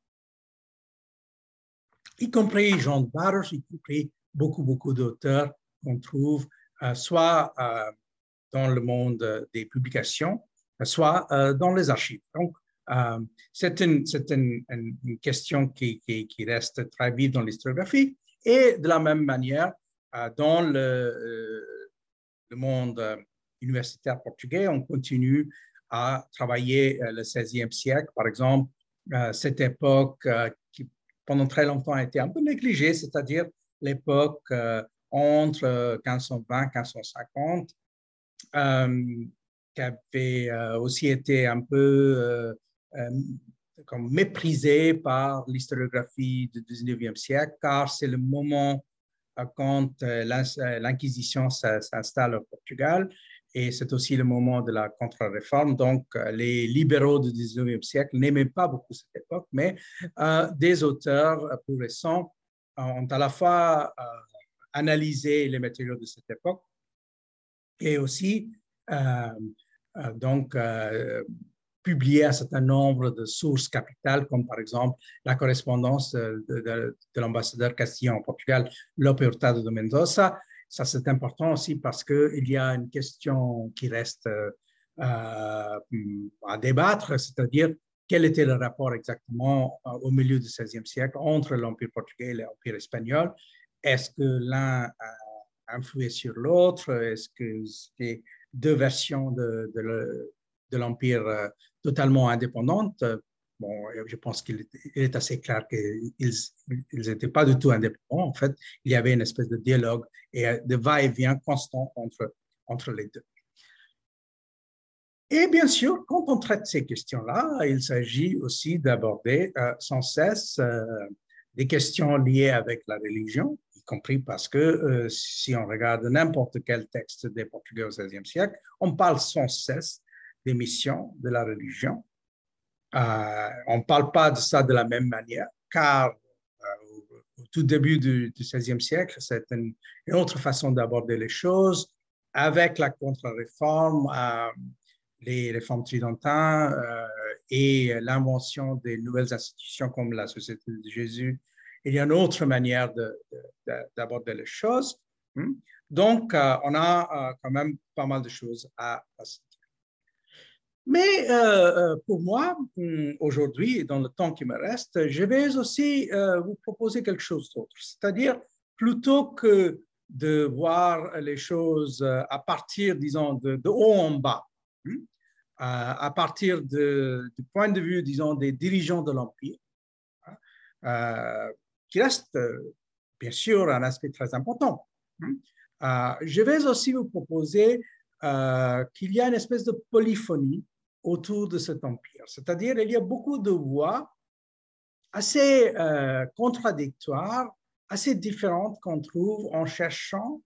y compris Jean de Barros, y compris beaucoup, beaucoup d'auteurs qu'on trouve euh, soit euh, dans le monde des publications, soit euh, dans les archives. Donc, c'est une, une, une, question qui, qui, reste très vive dans l'historiographie et de la même manière, dans le, monde universitaire portugais, on continue à travailler le 16e siècle, par exemple, cette époque qui pendant très longtemps a été un peu négligé, c'est-à-dire l'époque euh, entre 1520 et 1550, qui avait euh, aussi été un peu euh, comme méprisée par l'historiographie du 19e siècle, car c'est le moment quand l'Inquisition s'installe au Portugal et c'est aussi le moment de la contre-réforme. Donc, euh, les libéraux du 19e siècle n'aimaient pas beaucoup cette époque, mais euh, des auteurs plus récents ont à la fois euh, analysé les matériaux de cette époque et aussi donc publié un certain nombre de sources capitales, comme par exemple la correspondance de, de, de l'ambassadeur castillan au Portugal, Lope Hurtado de Mendoza, ça, c'est important aussi parce qu'il y a une question qui reste euh, à débattre, c'est-à-dire quel était le rapport exactement euh, au milieu du XVIe siècle entre l'Empire portugais et l'Empire espagnol? Est-ce que l'un a influé sur l'autre? Est-ce que c'était deux versions de, de l'Empire euh, totalement indépendantes? bon, je pense qu'il est assez clair qu'ils n'étaient pas du tout indépendants. En fait, il y avait une espèce de dialogue et de va-et-vient constant entre, entre les deux. Et bien sûr, quand on traite ces questions-là, il s'agit aussi d'aborder euh, sans cesse euh, des questions liées avec la religion, y compris parce que euh, si on regarde n'importe quel texte des Portugais au XVIe siècle, on parle sans cesse des missions de la religion euh, on ne parle pas de ça de la même manière, car euh, au tout début du, XVIe siècle, c'est une, autre façon d'aborder les choses. Avec la contre-réforme, euh, les réformes tridentines et l'invention des nouvelles institutions comme la Société de Jésus, il y a une autre manière d'aborder les choses. Hmm? Donc, on a quand même pas mal de choses à, à Mais euh, pour moi, hum, aujourd'hui, dans le temps qui me reste, je vais aussi vous proposer quelque chose d'autre. C'est-à-dire, plutôt que de voir les choses à partir, disons, de, haut en bas, hein, à partir du point de vue, disons, des dirigeants de l'Empire, hein, euh, qui reste bien sûr un aspect très important. Euh, je vais aussi vous proposer euh, qu'il y a une espèce de polyphonie autour de cet empire, c'est-à-dire il y a beaucoup de voix assez contradictoires assez différentes qu'on trouve en cherchant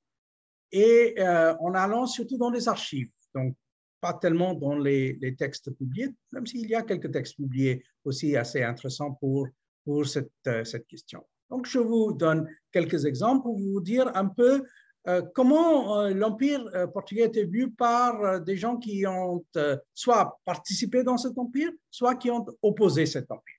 et euh, en allant surtout dans les archives. Donc, pas tellement dans les, textes publiés, même s'il y a quelques textes publiés aussi assez intéressants pour, pour cette, euh, cette question. Donc, je vous donne quelques exemples pour vous dire un peu euh, comment l'Empire portugais était vu par des gens qui ont soit participé dans cet empire, soit qui ont opposé cet empire.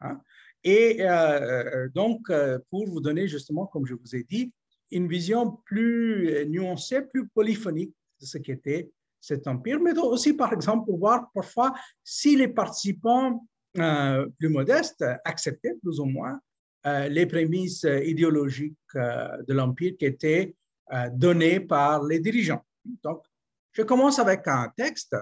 Hein. Et euh, euh, donc, euh, pour vous donner justement, comme je vous ai dit, une vision plus nuancée, plus polyphonique de ce qu'était cet empire, mais aussi, par exemple, pour voir parfois si les participants plus modestes acceptaient plus ou moins les prémices idéologiques de l'empire qui étaient données par les dirigeants. Donc, je commence avec un texte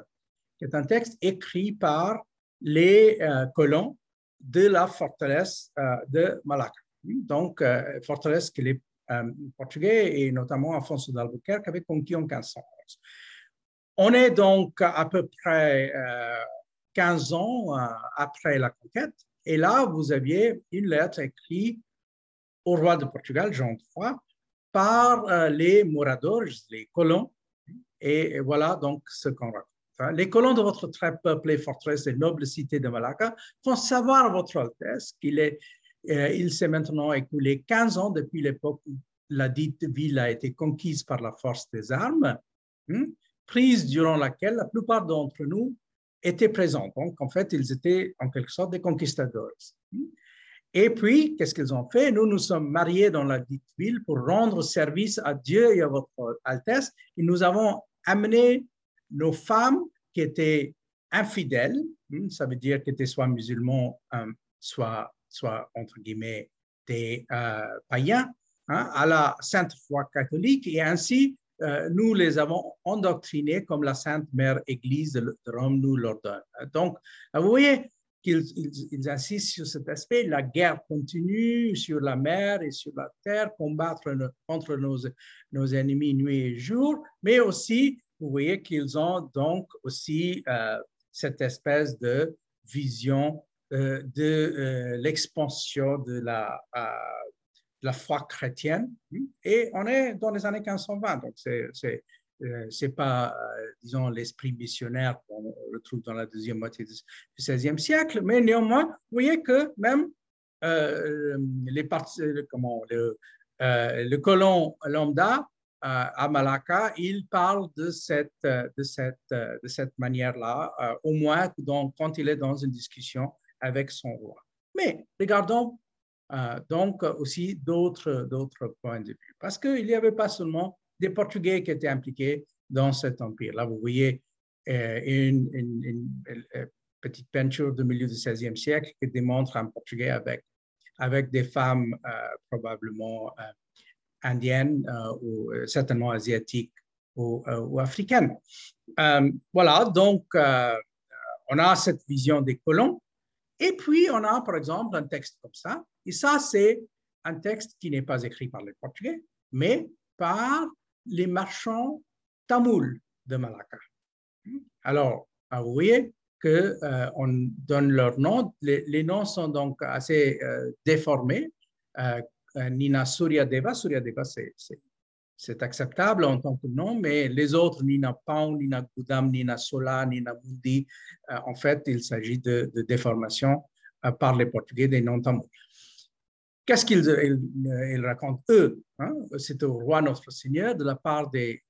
qui est un texte écrit par les colons de la forteresse euh, de Malacca. Donc, euh, forteresse que les euh, Portugais et notamment Alfonso d'Albuquerque avaient conquis en 1511. On est donc à peu près 15 ans après la conquête, et là, vous aviez une lettre écrite au roi de Portugal, Jean III, par les moradores, les colons, et voilà donc ce qu'on raconte. Les colons de votre très peuplée forteresse et noble cité de Malacca font savoir Votre Altesse qu'il est, euh, il s'est maintenant écoulé 15 ans depuis l'époque où la dite ville a été conquise par la force des armes, hein, prise durant laquelle la plupart d'entre nous étaient présents. Donc, en fait, ils étaient en quelque sorte des conquistadors. Hein. Et puis, qu'est-ce qu'ils ont fait? Nous nous sommes mariés dans la dite ville pour rendre service à Dieu et à votre Altesse. Et nous avons amené nos femmes qui étaient infidèles, hmm, ça veut dire qu'elles étaient soit musulmans, euh, soit, soit entre guillemets des euh, païens, hein, à la sainte foi catholique, et ainsi euh, nous les avons endoctrinés comme la Sainte Mère Église de Rome nous l'ordonne. Donc, vous voyez qu'ils ils, insistent sur cet aspect, la guerre continue sur la mer et sur la terre, combattre contre nos, nos ennemis nuit et jour, mais aussi vous voyez qu'ils ont donc aussi euh, cette espèce de vision euh, de euh, l'expansion de la, la foi chrétienne. Et on est dans les années 1520, donc c'est c'est pas, disons, l'esprit missionnaire qu'on retrouve dans la deuxième moitié du XVIe siècle, mais néanmoins, vous voyez que même les comment, le, colon lambda à Malacca, il parle de cette, de cette, de cette manière-là, euh, au moins donc, quand il est dans une discussion avec son roi. Mais regardons euh, donc aussi d'autres points de vue, parce qu'il n'y avait pas seulement des Portugais qui étaient impliqués dans cet empire. Là, vous voyez euh, une, une, petite peinture du milieu du XVIe siècle qui démontre un Portugais avec, avec des femmes probablement indienne euh, ou euh, certainement asiatique ou, euh, ou africaine. voilà, donc on a cette vision des colons. Et puis, on a, par exemple, un texte comme ça. Et ça, c'est un texte qui n'est pas écrit par les Portugais, mais par les marchands tamouls de Malacca. Alors, vous voyez qu'on donne leurs noms. Les, noms sont donc assez déformés, euh, Nina Suryadeva. Suryadeva, c'est acceptable en tant que nom, mais les autres, Nina Pau, Nina Gudam, Nina Sola, Nina Mundi, euh, en fait, il s'agit de, déformation euh, par les Portugais des noms tamouls. Qu'est-ce qu'ils racontent, eux hein? C'est au roi notre Seigneur de la part des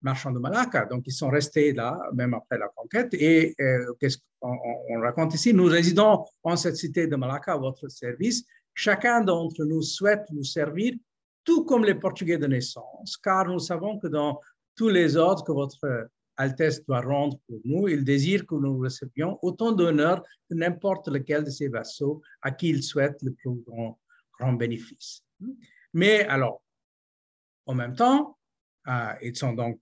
marchands de Malacca. Donc, ils sont restés là, même après la conquête. Et qu'est-ce qu'on on raconte ici? Nous résidons en cette cité de Malacca à votre service Chacun d'entre nous souhaite nous servir, tout comme les Portugais de naissance, car nous savons que dans tous les ordres que votre Altesse doit rendre pour nous. Il désire que nous recevions autant d'honneur que n'importe lequel de ses vassaux à qui il souhaite le plus grand, grand bénéfice. Mais alors, en même temps, euh, ils sont donc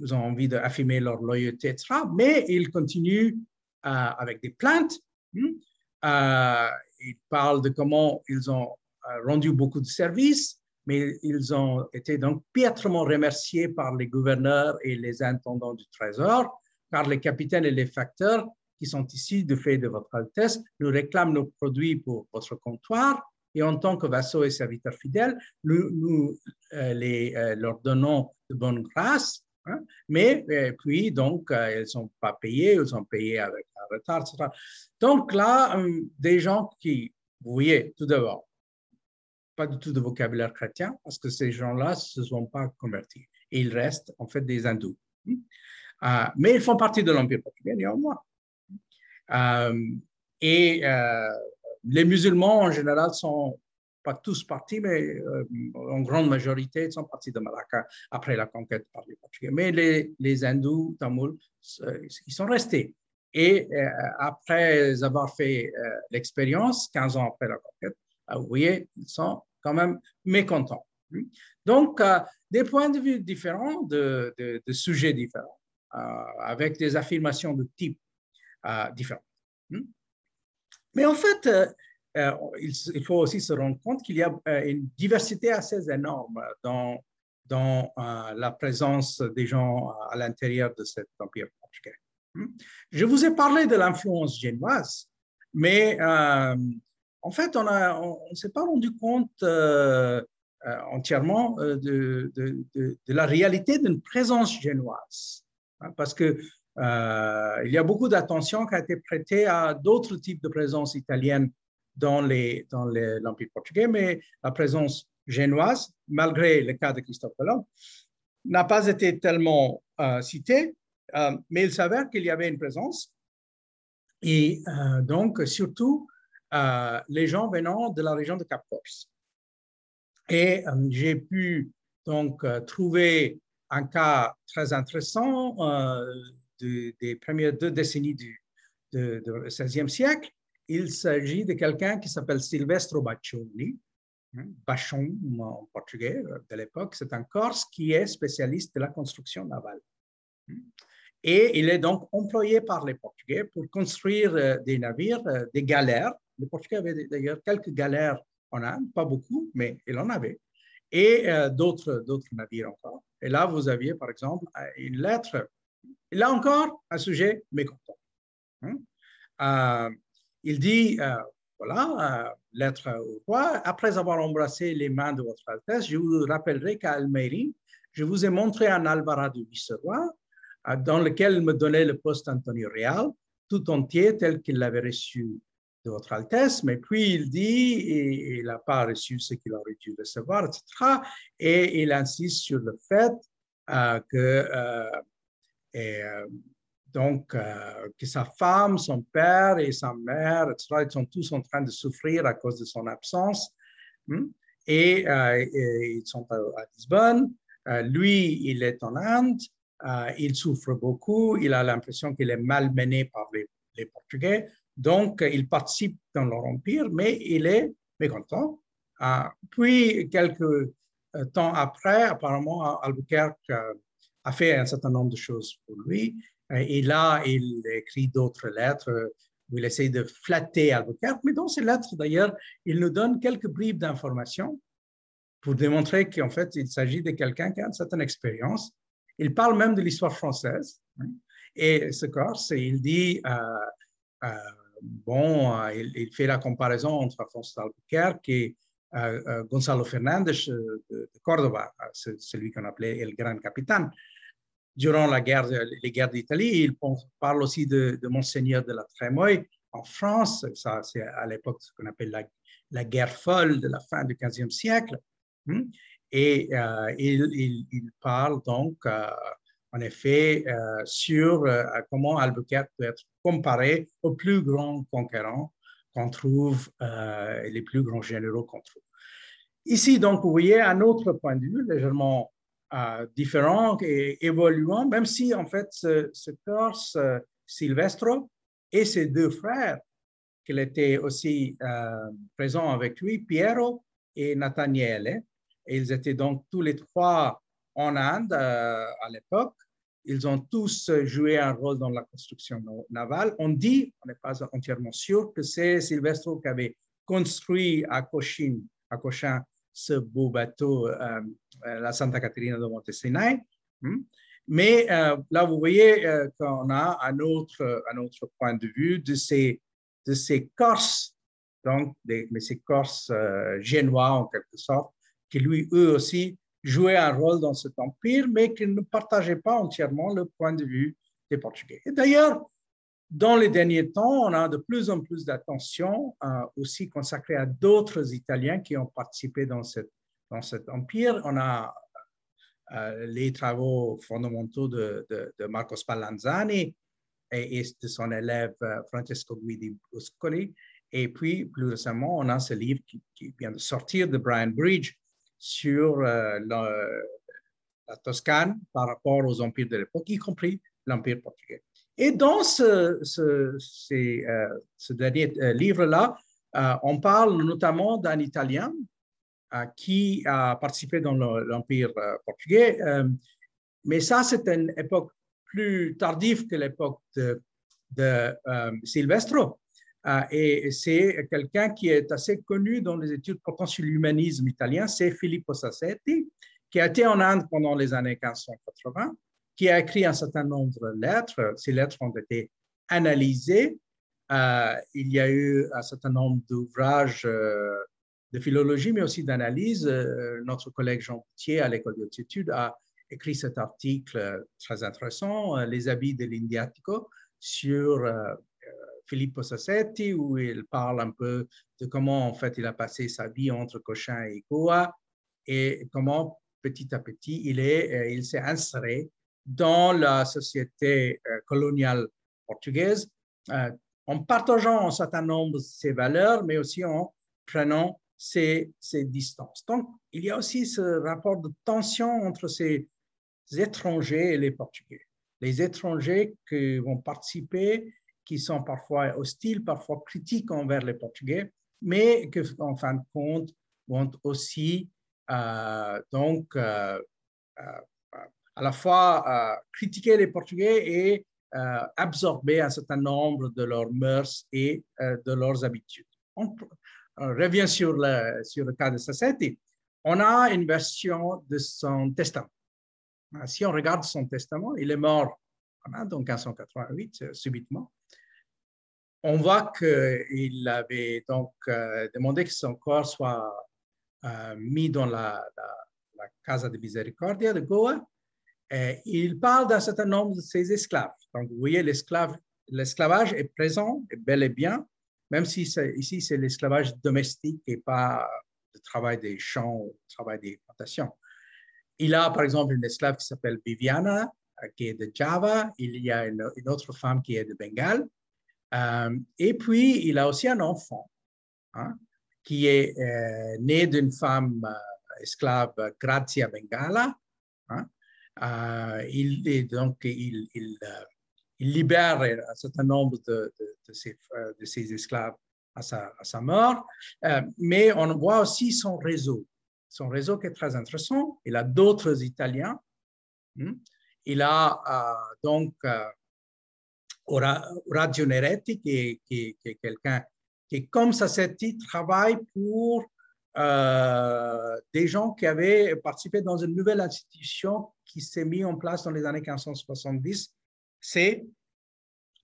ils ont envie d'affirmer leur loyauté, etc. Mais ils continuent euh, avec des plaintes. Euh, ils parlent de comment ils ont rendu beaucoup de services, mais ils ont été donc piètrement remerciés par les gouverneurs et les intendants du Trésor, car les capitaines et les facteurs qui sont ici de fait de votre Altesse nous réclament nos produits pour votre comptoir et en tant que vassaux et serviteurs fidèles, nous, euh, les, euh, leur donnons de bonne grâce, hein. mais euh, puis donc ils ne sont pas payés, ils sont payés avec un retard, etc. Donc là, des gens qui, vous voyez, tout d'abord, pas du tout de vocabulaire chrétien parce que ces gens-là ne se sont pas convertis. Et ils restent en fait des hindous. Euh, mais ils font partie de l'Empire portugais néanmoins. Et les musulmans en général sont pas tous partis, mais en grande majorité sont partis de Malacca après la conquête par les Portugais. Mais les, hindous, tamouls, ils sont restés. Et après avoir fait l'expérience, 15 ans après la conquête, vous voyez, ils sont quand même mécontents. Donc, euh, des points de vue différents, de, sujets différents, euh, avec des affirmations de type euh, différents. Mais en fait, il, faut aussi se rendre compte qu'il y a une diversité assez énorme dans, dans la présence des gens à l'intérieur de cet empire portugais. Je vous ai parlé de l'influence génoise, mais en fait, on ne s'est pas rendu compte euh, euh, entièrement euh, de, la réalité d'une présence génoise. Hein, parce que il y a beaucoup d'attention qui a été prêtée à d'autres types de présences italiennes dans l'Empire portugais, mais la présence génoise, malgré le cas de Christophe Colomb, n'a pas été tellement citée, mais il s'avère qu'il y avait une présence. Et donc, surtout, euh, les gens venant de la région de Cap-Corse. Et euh, j'ai pu donc euh, trouver un cas très intéressant des premières deux décennies du de, 16e siècle. Il s'agit de quelqu'un qui s'appelle Silvestro Baccioni, hein, Bachon en portugais de l'époque. C'est un Corse qui est spécialiste de la construction navale. Et il est donc employé par les Portugais pour construire des navires, des galères les Portugais avaient d'ailleurs quelques galères en Inde, pas beaucoup, mais ils en avaient, et euh, d'autres, navires encore. Et là, vous aviez, par exemple, euh, une lettre, là encore, un sujet mécontent. Hein. Euh, il dit, voilà, lettre au roi, après avoir embrassé les mains de votre Altesse, je vous rappellerai qu'à Almerie, je vous ai montré un alvarado du vice-roi dans lequel me donnait le poste Antonio Real, tout entier tel qu'il l'avait reçu de votre Altesse, mais puis il dit, il n'a pas reçu ce qu'il aurait dû recevoir, etc. Et il insiste sur le fait euh, que, euh, et, euh, donc, que sa femme, son père et sa mère, etc., ils sont tous en train de souffrir à cause de son absence. Hmm? Et, ils sont à, Lisbonne. lui, il est en Inde. il souffre beaucoup. Il a l'impression qu'il est malmené par les Portugais. Donc, il participe dans leur empire, mais il est mécontent. Ah, puis, quelques euh, temps après, apparemment, Albuquerque euh, a fait un certain nombre de choses pour lui. Et là, il écrit d'autres lettres où il essaie de flatter Albuquerque. Mais dans ces lettres, d'ailleurs, il nous donne quelques bribes d'informations pour démontrer qu'en fait, il s'agit de quelqu'un qui a une certaine expérience. Il parle même de l'histoire française. Hein. Et ce Corse, il dit, euh, bon, euh, il, fait la comparaison entre Alfonso Albuquerque et euh, euh, Gonzalo Fernandez de, de Cordoba, celui qu'on appelait le grand capitaine. Durant la guerre, les guerres d'Italie, il parle aussi de, Monseigneur de la Trémoille en France. Ça, c'est à l'époque ce qu'on appelle la, guerre folle de la fin du XVe siècle. Hmm. Et il, il, parle donc en effet, euh, sur euh, comment Albuquerque peut être comparé aux plus grands conquérants qu'on trouve, euh, les plus grands généraux qu'on trouve. Ici, donc, vous voyez un autre point de vue, légèrement différents et évoluants, même si en fait ce, ce Corse Silvestro et ses deux frères, qu'il était aussi présent avec lui, Piero et Nathaniele. Et ils étaient donc tous les trois en Inde à l'époque. Ils ont tous joué un rôle dans la construction navale. On dit, on n'est pas entièrement sûr, que c'est Silvestro qui avait construit à Cochin, à Cochin ce beau bateau, euh, euh, la Santa Caterina de Montesinaï. Hmm? Mais euh, là, vous voyez qu'on a un autre, un autre point de vue de ces, de ces Corses, donc, mais ces Corses génois en quelque sorte, qui lui, eux aussi, jouaient un rôle dans cet empire, mais qui ne partageaient pas entièrement le point de vue des Portugais. Et d'ailleurs, dans les derniers temps, on a de plus en plus d'attention euh, aussi consacrée à d'autres Italiens qui ont participé dans, cette, dans cet empire. On a euh, les travaux fondamentaux de, de, Marco Spallanzani et, de son élève euh, Francesco Guidi Buscoli. Et puis, plus récemment, on a ce livre qui, vient de sortir de Brian Bridge sur la, la Toscane par rapport aux empires de l'époque, y compris l'empire portugais. Et dans ce, euh, dernier euh, livre-là, euh, on parle notamment d'un Italien qui a participé dans l'Empire portugais. mais ça, c'est une époque plus tardive que l'époque de, de Silvestro. Et c'est quelqu'un qui est assez connu dans les études portant sur l'humanisme italien, c'est Filippo Sassetti, qui a été en Inde pendant les années 1580 qui a écrit un certain nombre de lettres. Ces lettres ont été analysées. Euh, il y a eu un certain nombre d'ouvrages euh, de philologie, mais aussi d'analyse. Euh, notre collègue Jean Poutier à l'École des études a écrit cet article très intéressant, Les habits de l'Indiatico, sur Filippo Sassetti, où il parle un peu de comment en fait il a passé sa vie entre Cochin et Goa et comment petit à petit il est, il s'est inséré dans la société euh, coloniale portugaise euh, en partageant un certain nombre de ses valeurs, mais aussi en prenant ses, distances. Donc, il y a aussi ce rapport de tension entre ces étrangers et les Portugais. Les étrangers qui vont participer, qui sont parfois hostiles, parfois critiques envers les Portugais, mais qui, en fin de compte, vont aussi euh, donc à la fois euh, critiquer les Portugais et euh, absorber un certain nombre de leurs mœurs et euh, de leurs habitudes. On, revient sur le, sur le cas de Sassetti. On a une version de son testament. Si on regarde son testament, il est mort donc en 1588, subitement. On voit qu'il avait donc demandé que son corps soit mis dans la, Casa de Misericordia de Goa euh, il parle d'un certain nombre de ses esclaves. Donc, vous voyez, l'esclavage est présent, bel et bien, même si ici c'est l'esclavage domestique et pas le travail des champs, le travail des plantations. Il a par exemple une esclave qui s'appelle Viviana, euh, qui est de Java. Il y a une, autre femme qui est de Bengale. Euh, et puis, il a aussi un enfant hein, qui est né d'une femme esclave, Grazia Bengala. Hein, euh, il, donc, il, euh, libère un certain nombre de, ses, euh, esclaves à sa, à sa mort, mais on voit aussi son réseau. Son réseau qui est très intéressant. Il a d'autres Italiens. Il a donc Radio Neretti, qui, est quelqu'un qui, comme ça, Sassetti, travaille pour euh, des gens qui avaient participé dans une nouvelle institution qui s'est mise en place dans les années 1570. C'est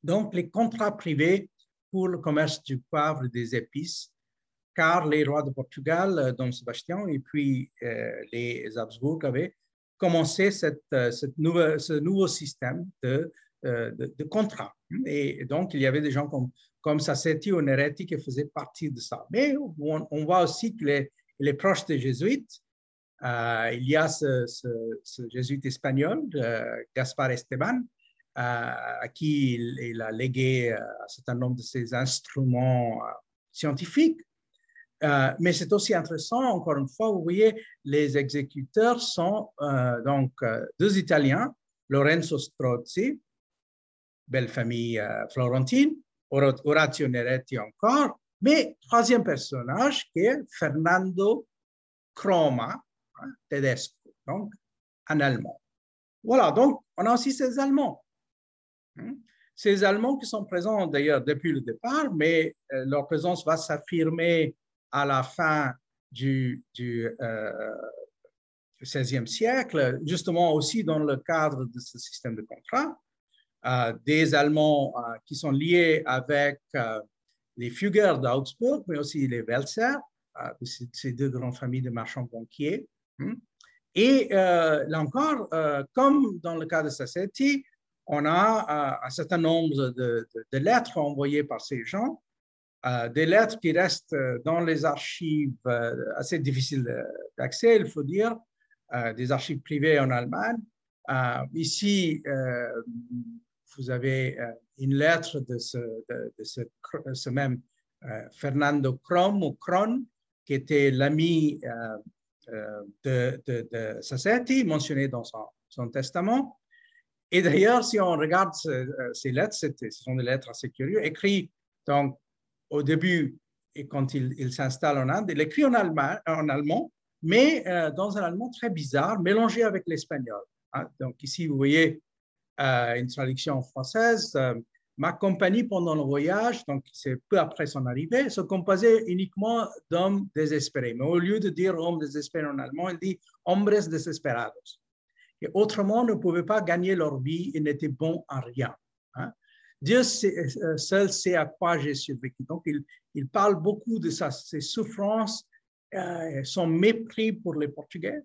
donc les contrats privés pour le commerce du poivre et des épices, car les rois de Portugal, euh, Dom Sébastien et puis euh, les Habsbourg avaient commencé cette, nouvelle, ce nouveau système de, de, de contrats. Et donc, il y avait des gens comme comme Sassetti ou Neretti qui faisaient partie de ça. Mais on, voit aussi qu'il est, est, proche des jésuites. Euh, il y a ce, jésuite espagnol, euh, Gaspar Esteban, euh, à qui il, a légué un certain nombre de ses instruments scientifiques. Mais c'est aussi intéressant, encore une fois, vous voyez, les exécuteurs sont donc deux Italiens, Lorenzo Strozzi, belle famille florentine, Orazio Neretti encore, mais troisième personnage qui est Fernando Croma, hein, tedesco, donc en allemand. Voilà, donc on a aussi ces Allemands. Hein. Ces Allemands qui sont présents d'ailleurs depuis le départ, mais euh, leur présence va s'affirmer à la fin du, du, euh, siècle, justement aussi dans le cadre de ce système de contrat. Euh, des Allemands euh, qui sont liés avec les Fugger d'Augsbourg, mais aussi les Welser, ces deux grandes familles de marchands banquiers. Hmm. Et là encore, comme dans le cas de Sassetti, on a un certain nombre de, lettres envoyées par ces gens, des lettres qui restent dans les archives assez difficiles d'accès, il faut dire, des archives privées en Allemagne. ici, vous avez euh, une lettre de ce, même euh, Fernando Crom ou Cron, qui était l'ami euh, de, de, Sassetti, mentionné dans son, testament. Et d'ailleurs, si on regarde ces lettres, ce sont des lettres assez curieuses, écrites donc, au début et quand il, s'installe en Inde, il écrit en allemand, mais dans un allemand très bizarre, mélangé avec l'espagnol. Hein. Donc ici, vous voyez euh, une traduction française. Euh, ma compagnie pendant le voyage, donc c'est peu après son arrivée, se composait uniquement d'hommes désespérés. Mais au lieu de dire hommes désespérés en allemand, il dit hombres desesperados. Et autrement, ne pouvaient pas gagner leur vie et n'étaient bons en rien. Dieu euh, seul sait à quoi j'ai survécu. Donc, il, parle beaucoup de sa, ses souffrances, son mépris pour les Portugais.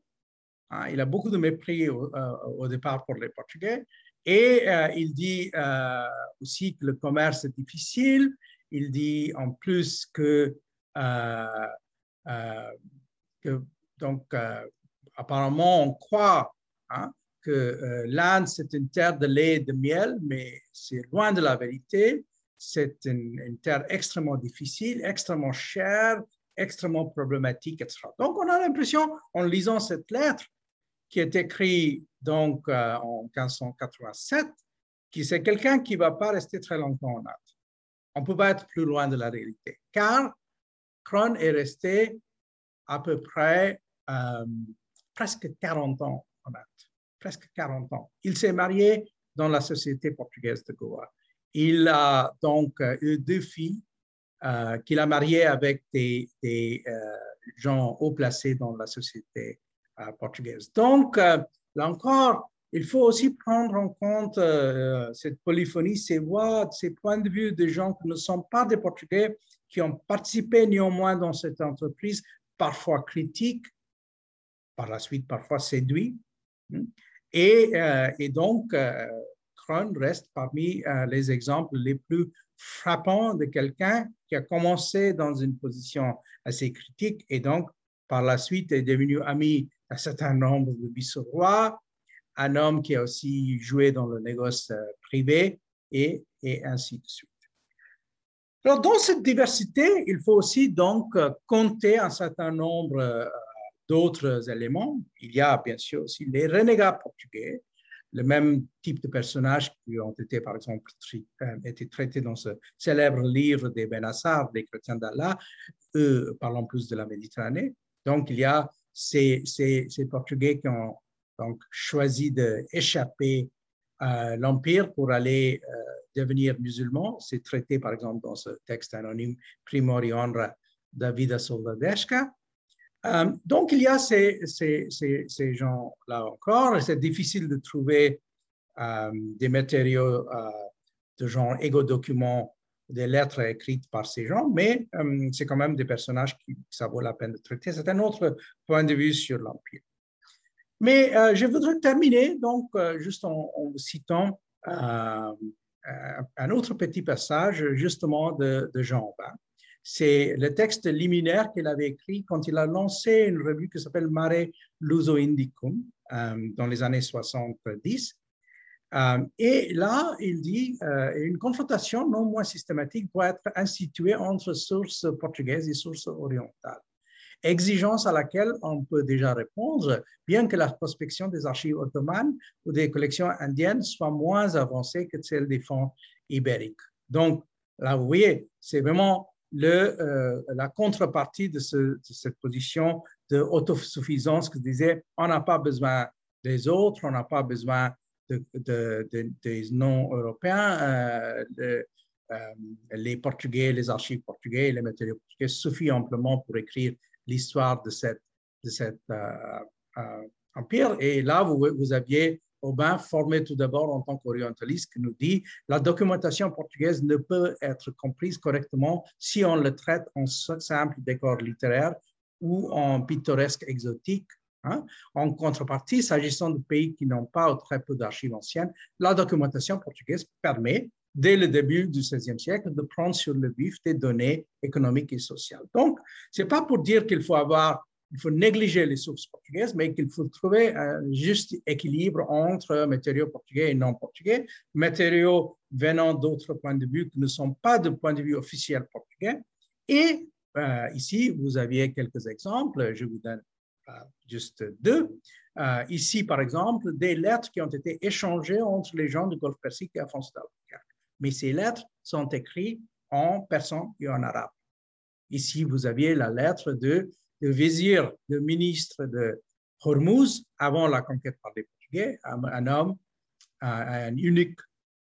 Hein. Il a beaucoup de mépris au, au départ pour les Portugais. Et euh, il dit euh, aussi que le commerce est difficile. Il dit en plus que, euh, donc, apparemment, on croit hein, que l'Inde, c'est une terre de lait et de miel, mais c'est loin de la vérité. C'est une, terre extrêmement difficile, extrêmement chère, extrêmement problématique, etc. Donc, on a l'impression, en lisant cette lettre, qui est écrite donc euh, en 1587, qui c'est quelqu'un qui ne va pas rester très longtemps en Inde. On ne peut pas être plus loin de la réalité, car Kron est resté à peu près euh, presque 40 ans presque 40 ans. Il s'est marié dans la société portugaise de Goa. Il a donc euh, eu deux filles qu'il a mariées avec des, des gens haut placés dans la société portugaise. Donc, Là encore, il faut aussi prendre en compte euh, cette polyphonie, ces voix, ces points de vue de gens qui ne sont pas des Portugais, qui ont participé néanmoins dans cette entreprise, parfois critiques, par la suite parfois séduits. Et, euh, et donc, euh, reste parmi euh, les exemples les plus frappants de quelqu'un qui a commencé dans une position assez critique et donc, par la suite, est devenu ami un certain nombre de vice-rois, un homme qui a aussi joué dans le négoce privé et, et ainsi de suite. Alors, dans cette diversité, il faut aussi donc compter un certain nombre d'autres éléments. Il y a bien sûr aussi les renégats portugais, le même type de personnages qui ont été, par exemple, été traités dans ce célèbre livre des Benassar, des chrétiens d'Allah, eux parlant plus de la Méditerranée. Donc, il y a ces, ces, Portugais qui ont donc choisi d'échapper à l'Empire pour aller euh, devenir musulmans. C'est traité, par exemple, dans ce texte anonyme Primori Honra da Vida Soldadesca. Euh, donc, il y a ces, ces, ces, gens-là encore. C'est difficile de trouver euh, des matériaux de genre égo-documents des lettres écrites par ces gens, mais euh, c'est quand même des personnages qui ça vaut la peine de traiter. C'est un autre point de vue sur l'Empire. Mais euh, je voudrais terminer donc euh, juste en, citant un autre petit passage justement de, Jean Aubin. C'est le texte liminaire qu'il avait écrit quand il a lancé une revue qui s'appelle Mare Luso Indicum dans les années 70. Euh, et là, il dit euh, une confrontation non moins systématique doit être instituée entre sources portugaises et sources orientales. Exigence à laquelle on peut déjà répondre, bien que la prospection des archives ottomanes ou des collections indiennes soit moins avancée que celle des fonds ibériques. Donc, là, vous voyez, c'est vraiment le, euh, la contrepartie de, cette position d'autosuffisance que je disais, on n'a pas besoin des autres, on n'a pas besoin des non-européens. Euh, euh, les Portugais, les archives portugais, les matériaux portugais suffisent amplement pour écrire l'histoire de cet de cette, empire. Et là, vous, vous aviez Aubin, formé tout d'abord en tant qu'orientaliste, qui nous dit la documentation portugaise ne peut être comprise correctement si on le traite en simple décor littéraire ou en pittoresque exotique. Hein. En contrepartie, s'agissant de pays qui n'ont pas ou très peu d'archives anciennes, la documentation portugaise permet, dès le début du XVIe siècle, de prendre sur le vif des données économiques et sociales. Donc, ce n'est pas pour dire qu'il faut avoir il faut négliger les sources portugaises, mais qu'il faut trouver un juste équilibre entre matériaux portugais et non portugais, matériaux venant d'autres points de vue qui ne sont pas de point de vue officiel portugais. Et euh, ici, vous aviez quelques exemples, je vous donne euh, juste deux. Euh, ici, par exemple, des lettres qui ont été échangées entre les gens du Golfe Persique et Afonso d'Albuquerque. Mais ces lettres sont écrites en persan et en arabe. Ici, vous aviez la lettre de le vizir, le ministre de Hormuz, avant la conquête par les Portugais, un, homme, un, unique,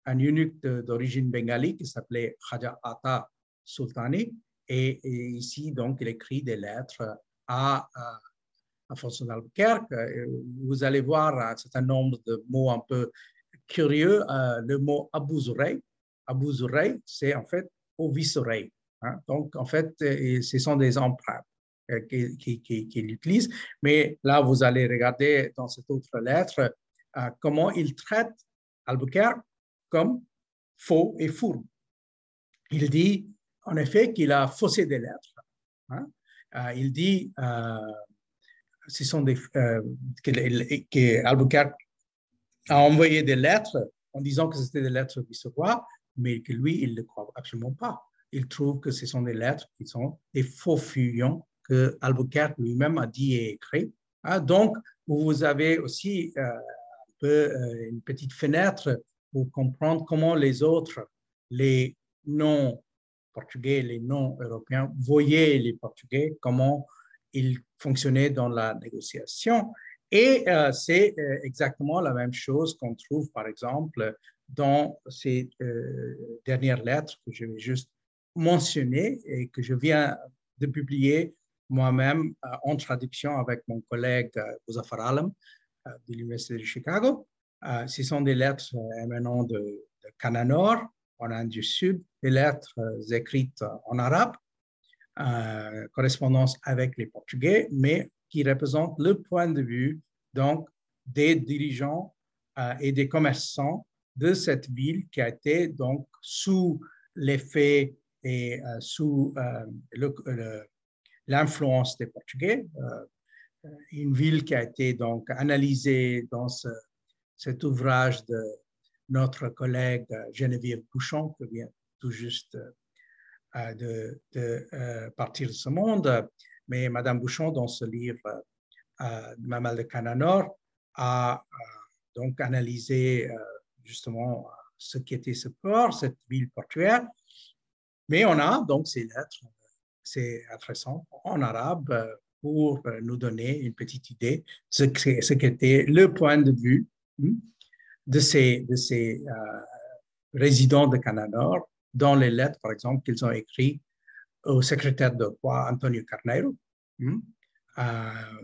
un unique d'origine bengali qui s'appelait Khaja Ata Sultani. Et, ici, donc, il écrit des lettres à, à, François d'Albuquerque. Vous allez voir un certain nombre de mots un peu curieux. Euh, le mot Abu Zuray, Abu c'est en fait au vice-oreille. Hein. Donc, en fait, ce sont des empreintes. Euh, qu'il qui, utilise. Mais là, vous allez regarder dans cette autre lettre euh, comment il traite Albuquerque comme faux et fourbe. Il dit en effet qu'il a faussé des lettres. Hein. Euh, il dit ce sont que, Albuquerque a envoyé des lettres en disant que c'était des lettres vice-roi, mais que lui, il ne croit absolument pas. Il trouve que ce sont des lettres qui sont des faux fuyants que Albuquerque lui-même a dit et écrit. Ah, donc, vous avez aussi euh, euh, une petite fenêtre pour comprendre comment les autres, les non-portugais, les non-européens, voyaient les Portugais, comment ils fonctionnaient dans la négociation. Et euh, c'est exactement la même chose qu'on trouve, par exemple, dans ces dernières lettres que je vais juste mentionner et que je viens de publier moi-même euh, en traduction avec mon collègue euh, Alam euh, de l'Université de Chicago. ce sont des lettres émanant de, de Cananor, en Inde du Sud, des lettres écrites en arabe, correspondance avec les Portugais, mais qui représentent le point de vue donc des dirigeants et des commerçants de cette ville qui a été donc sous l'effet et sous le, l'influence des Portugais. Euh, une ville qui a été donc analysée dans cet ouvrage de notre collègue Geneviève Bouchon, qui vient tout juste euh, de, euh, partir de ce monde. Mais Madame Bouchon, dans ce livre Mamal de Cananor, a donc analysé justement ce qui était ce port, cette ville portuaire. Mais on a donc ces lettres c'est intéressant, en arabe euh, pour euh, nous donner une petite idée de ce qu'était le point de vue hmm, de ces, de ces euh, résidents de Cananor dans les lettres, par exemple, qu'ils ont écrites au secrétaire de roi Antonio Carneiro, hmm,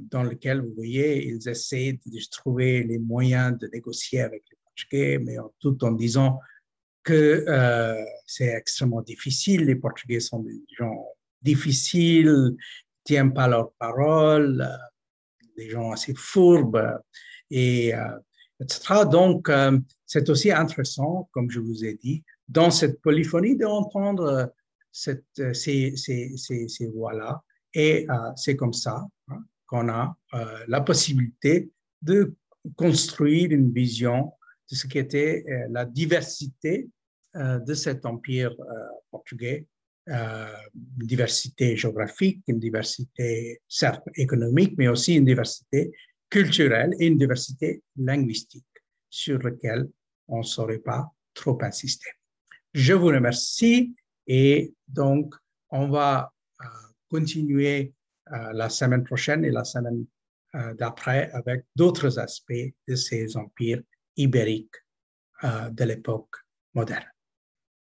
dans lequel, vous voyez, ils essaient de trouver les moyens de négocier avec les Portugais, mais tout en disant que c'est extrêmement difficile. Les Portugais sont des gens difficiles, tiennent pas leur parole, euh, des gens assez fourbes, et, euh, etc. Donc, euh, c'est aussi intéressant, comme je vous ai dit, dans cette polyphonie d'entendre cette, ces, voix-là. Et c'est comme ça hein, qu'on a la possibilité de construire une vision de ce qui était la diversité de cet empire portugais, une diversité géographique, une diversité certes économique, mais aussi une diversité culturelle et une diversité linguistique sur laquelle on ne saurait pas trop insister. Je vous remercie et donc on va euh, continuer euh, la semaine prochaine et la semaine euh, d'après avec d'autres aspects de ces empires ibériques de l'époque moderne.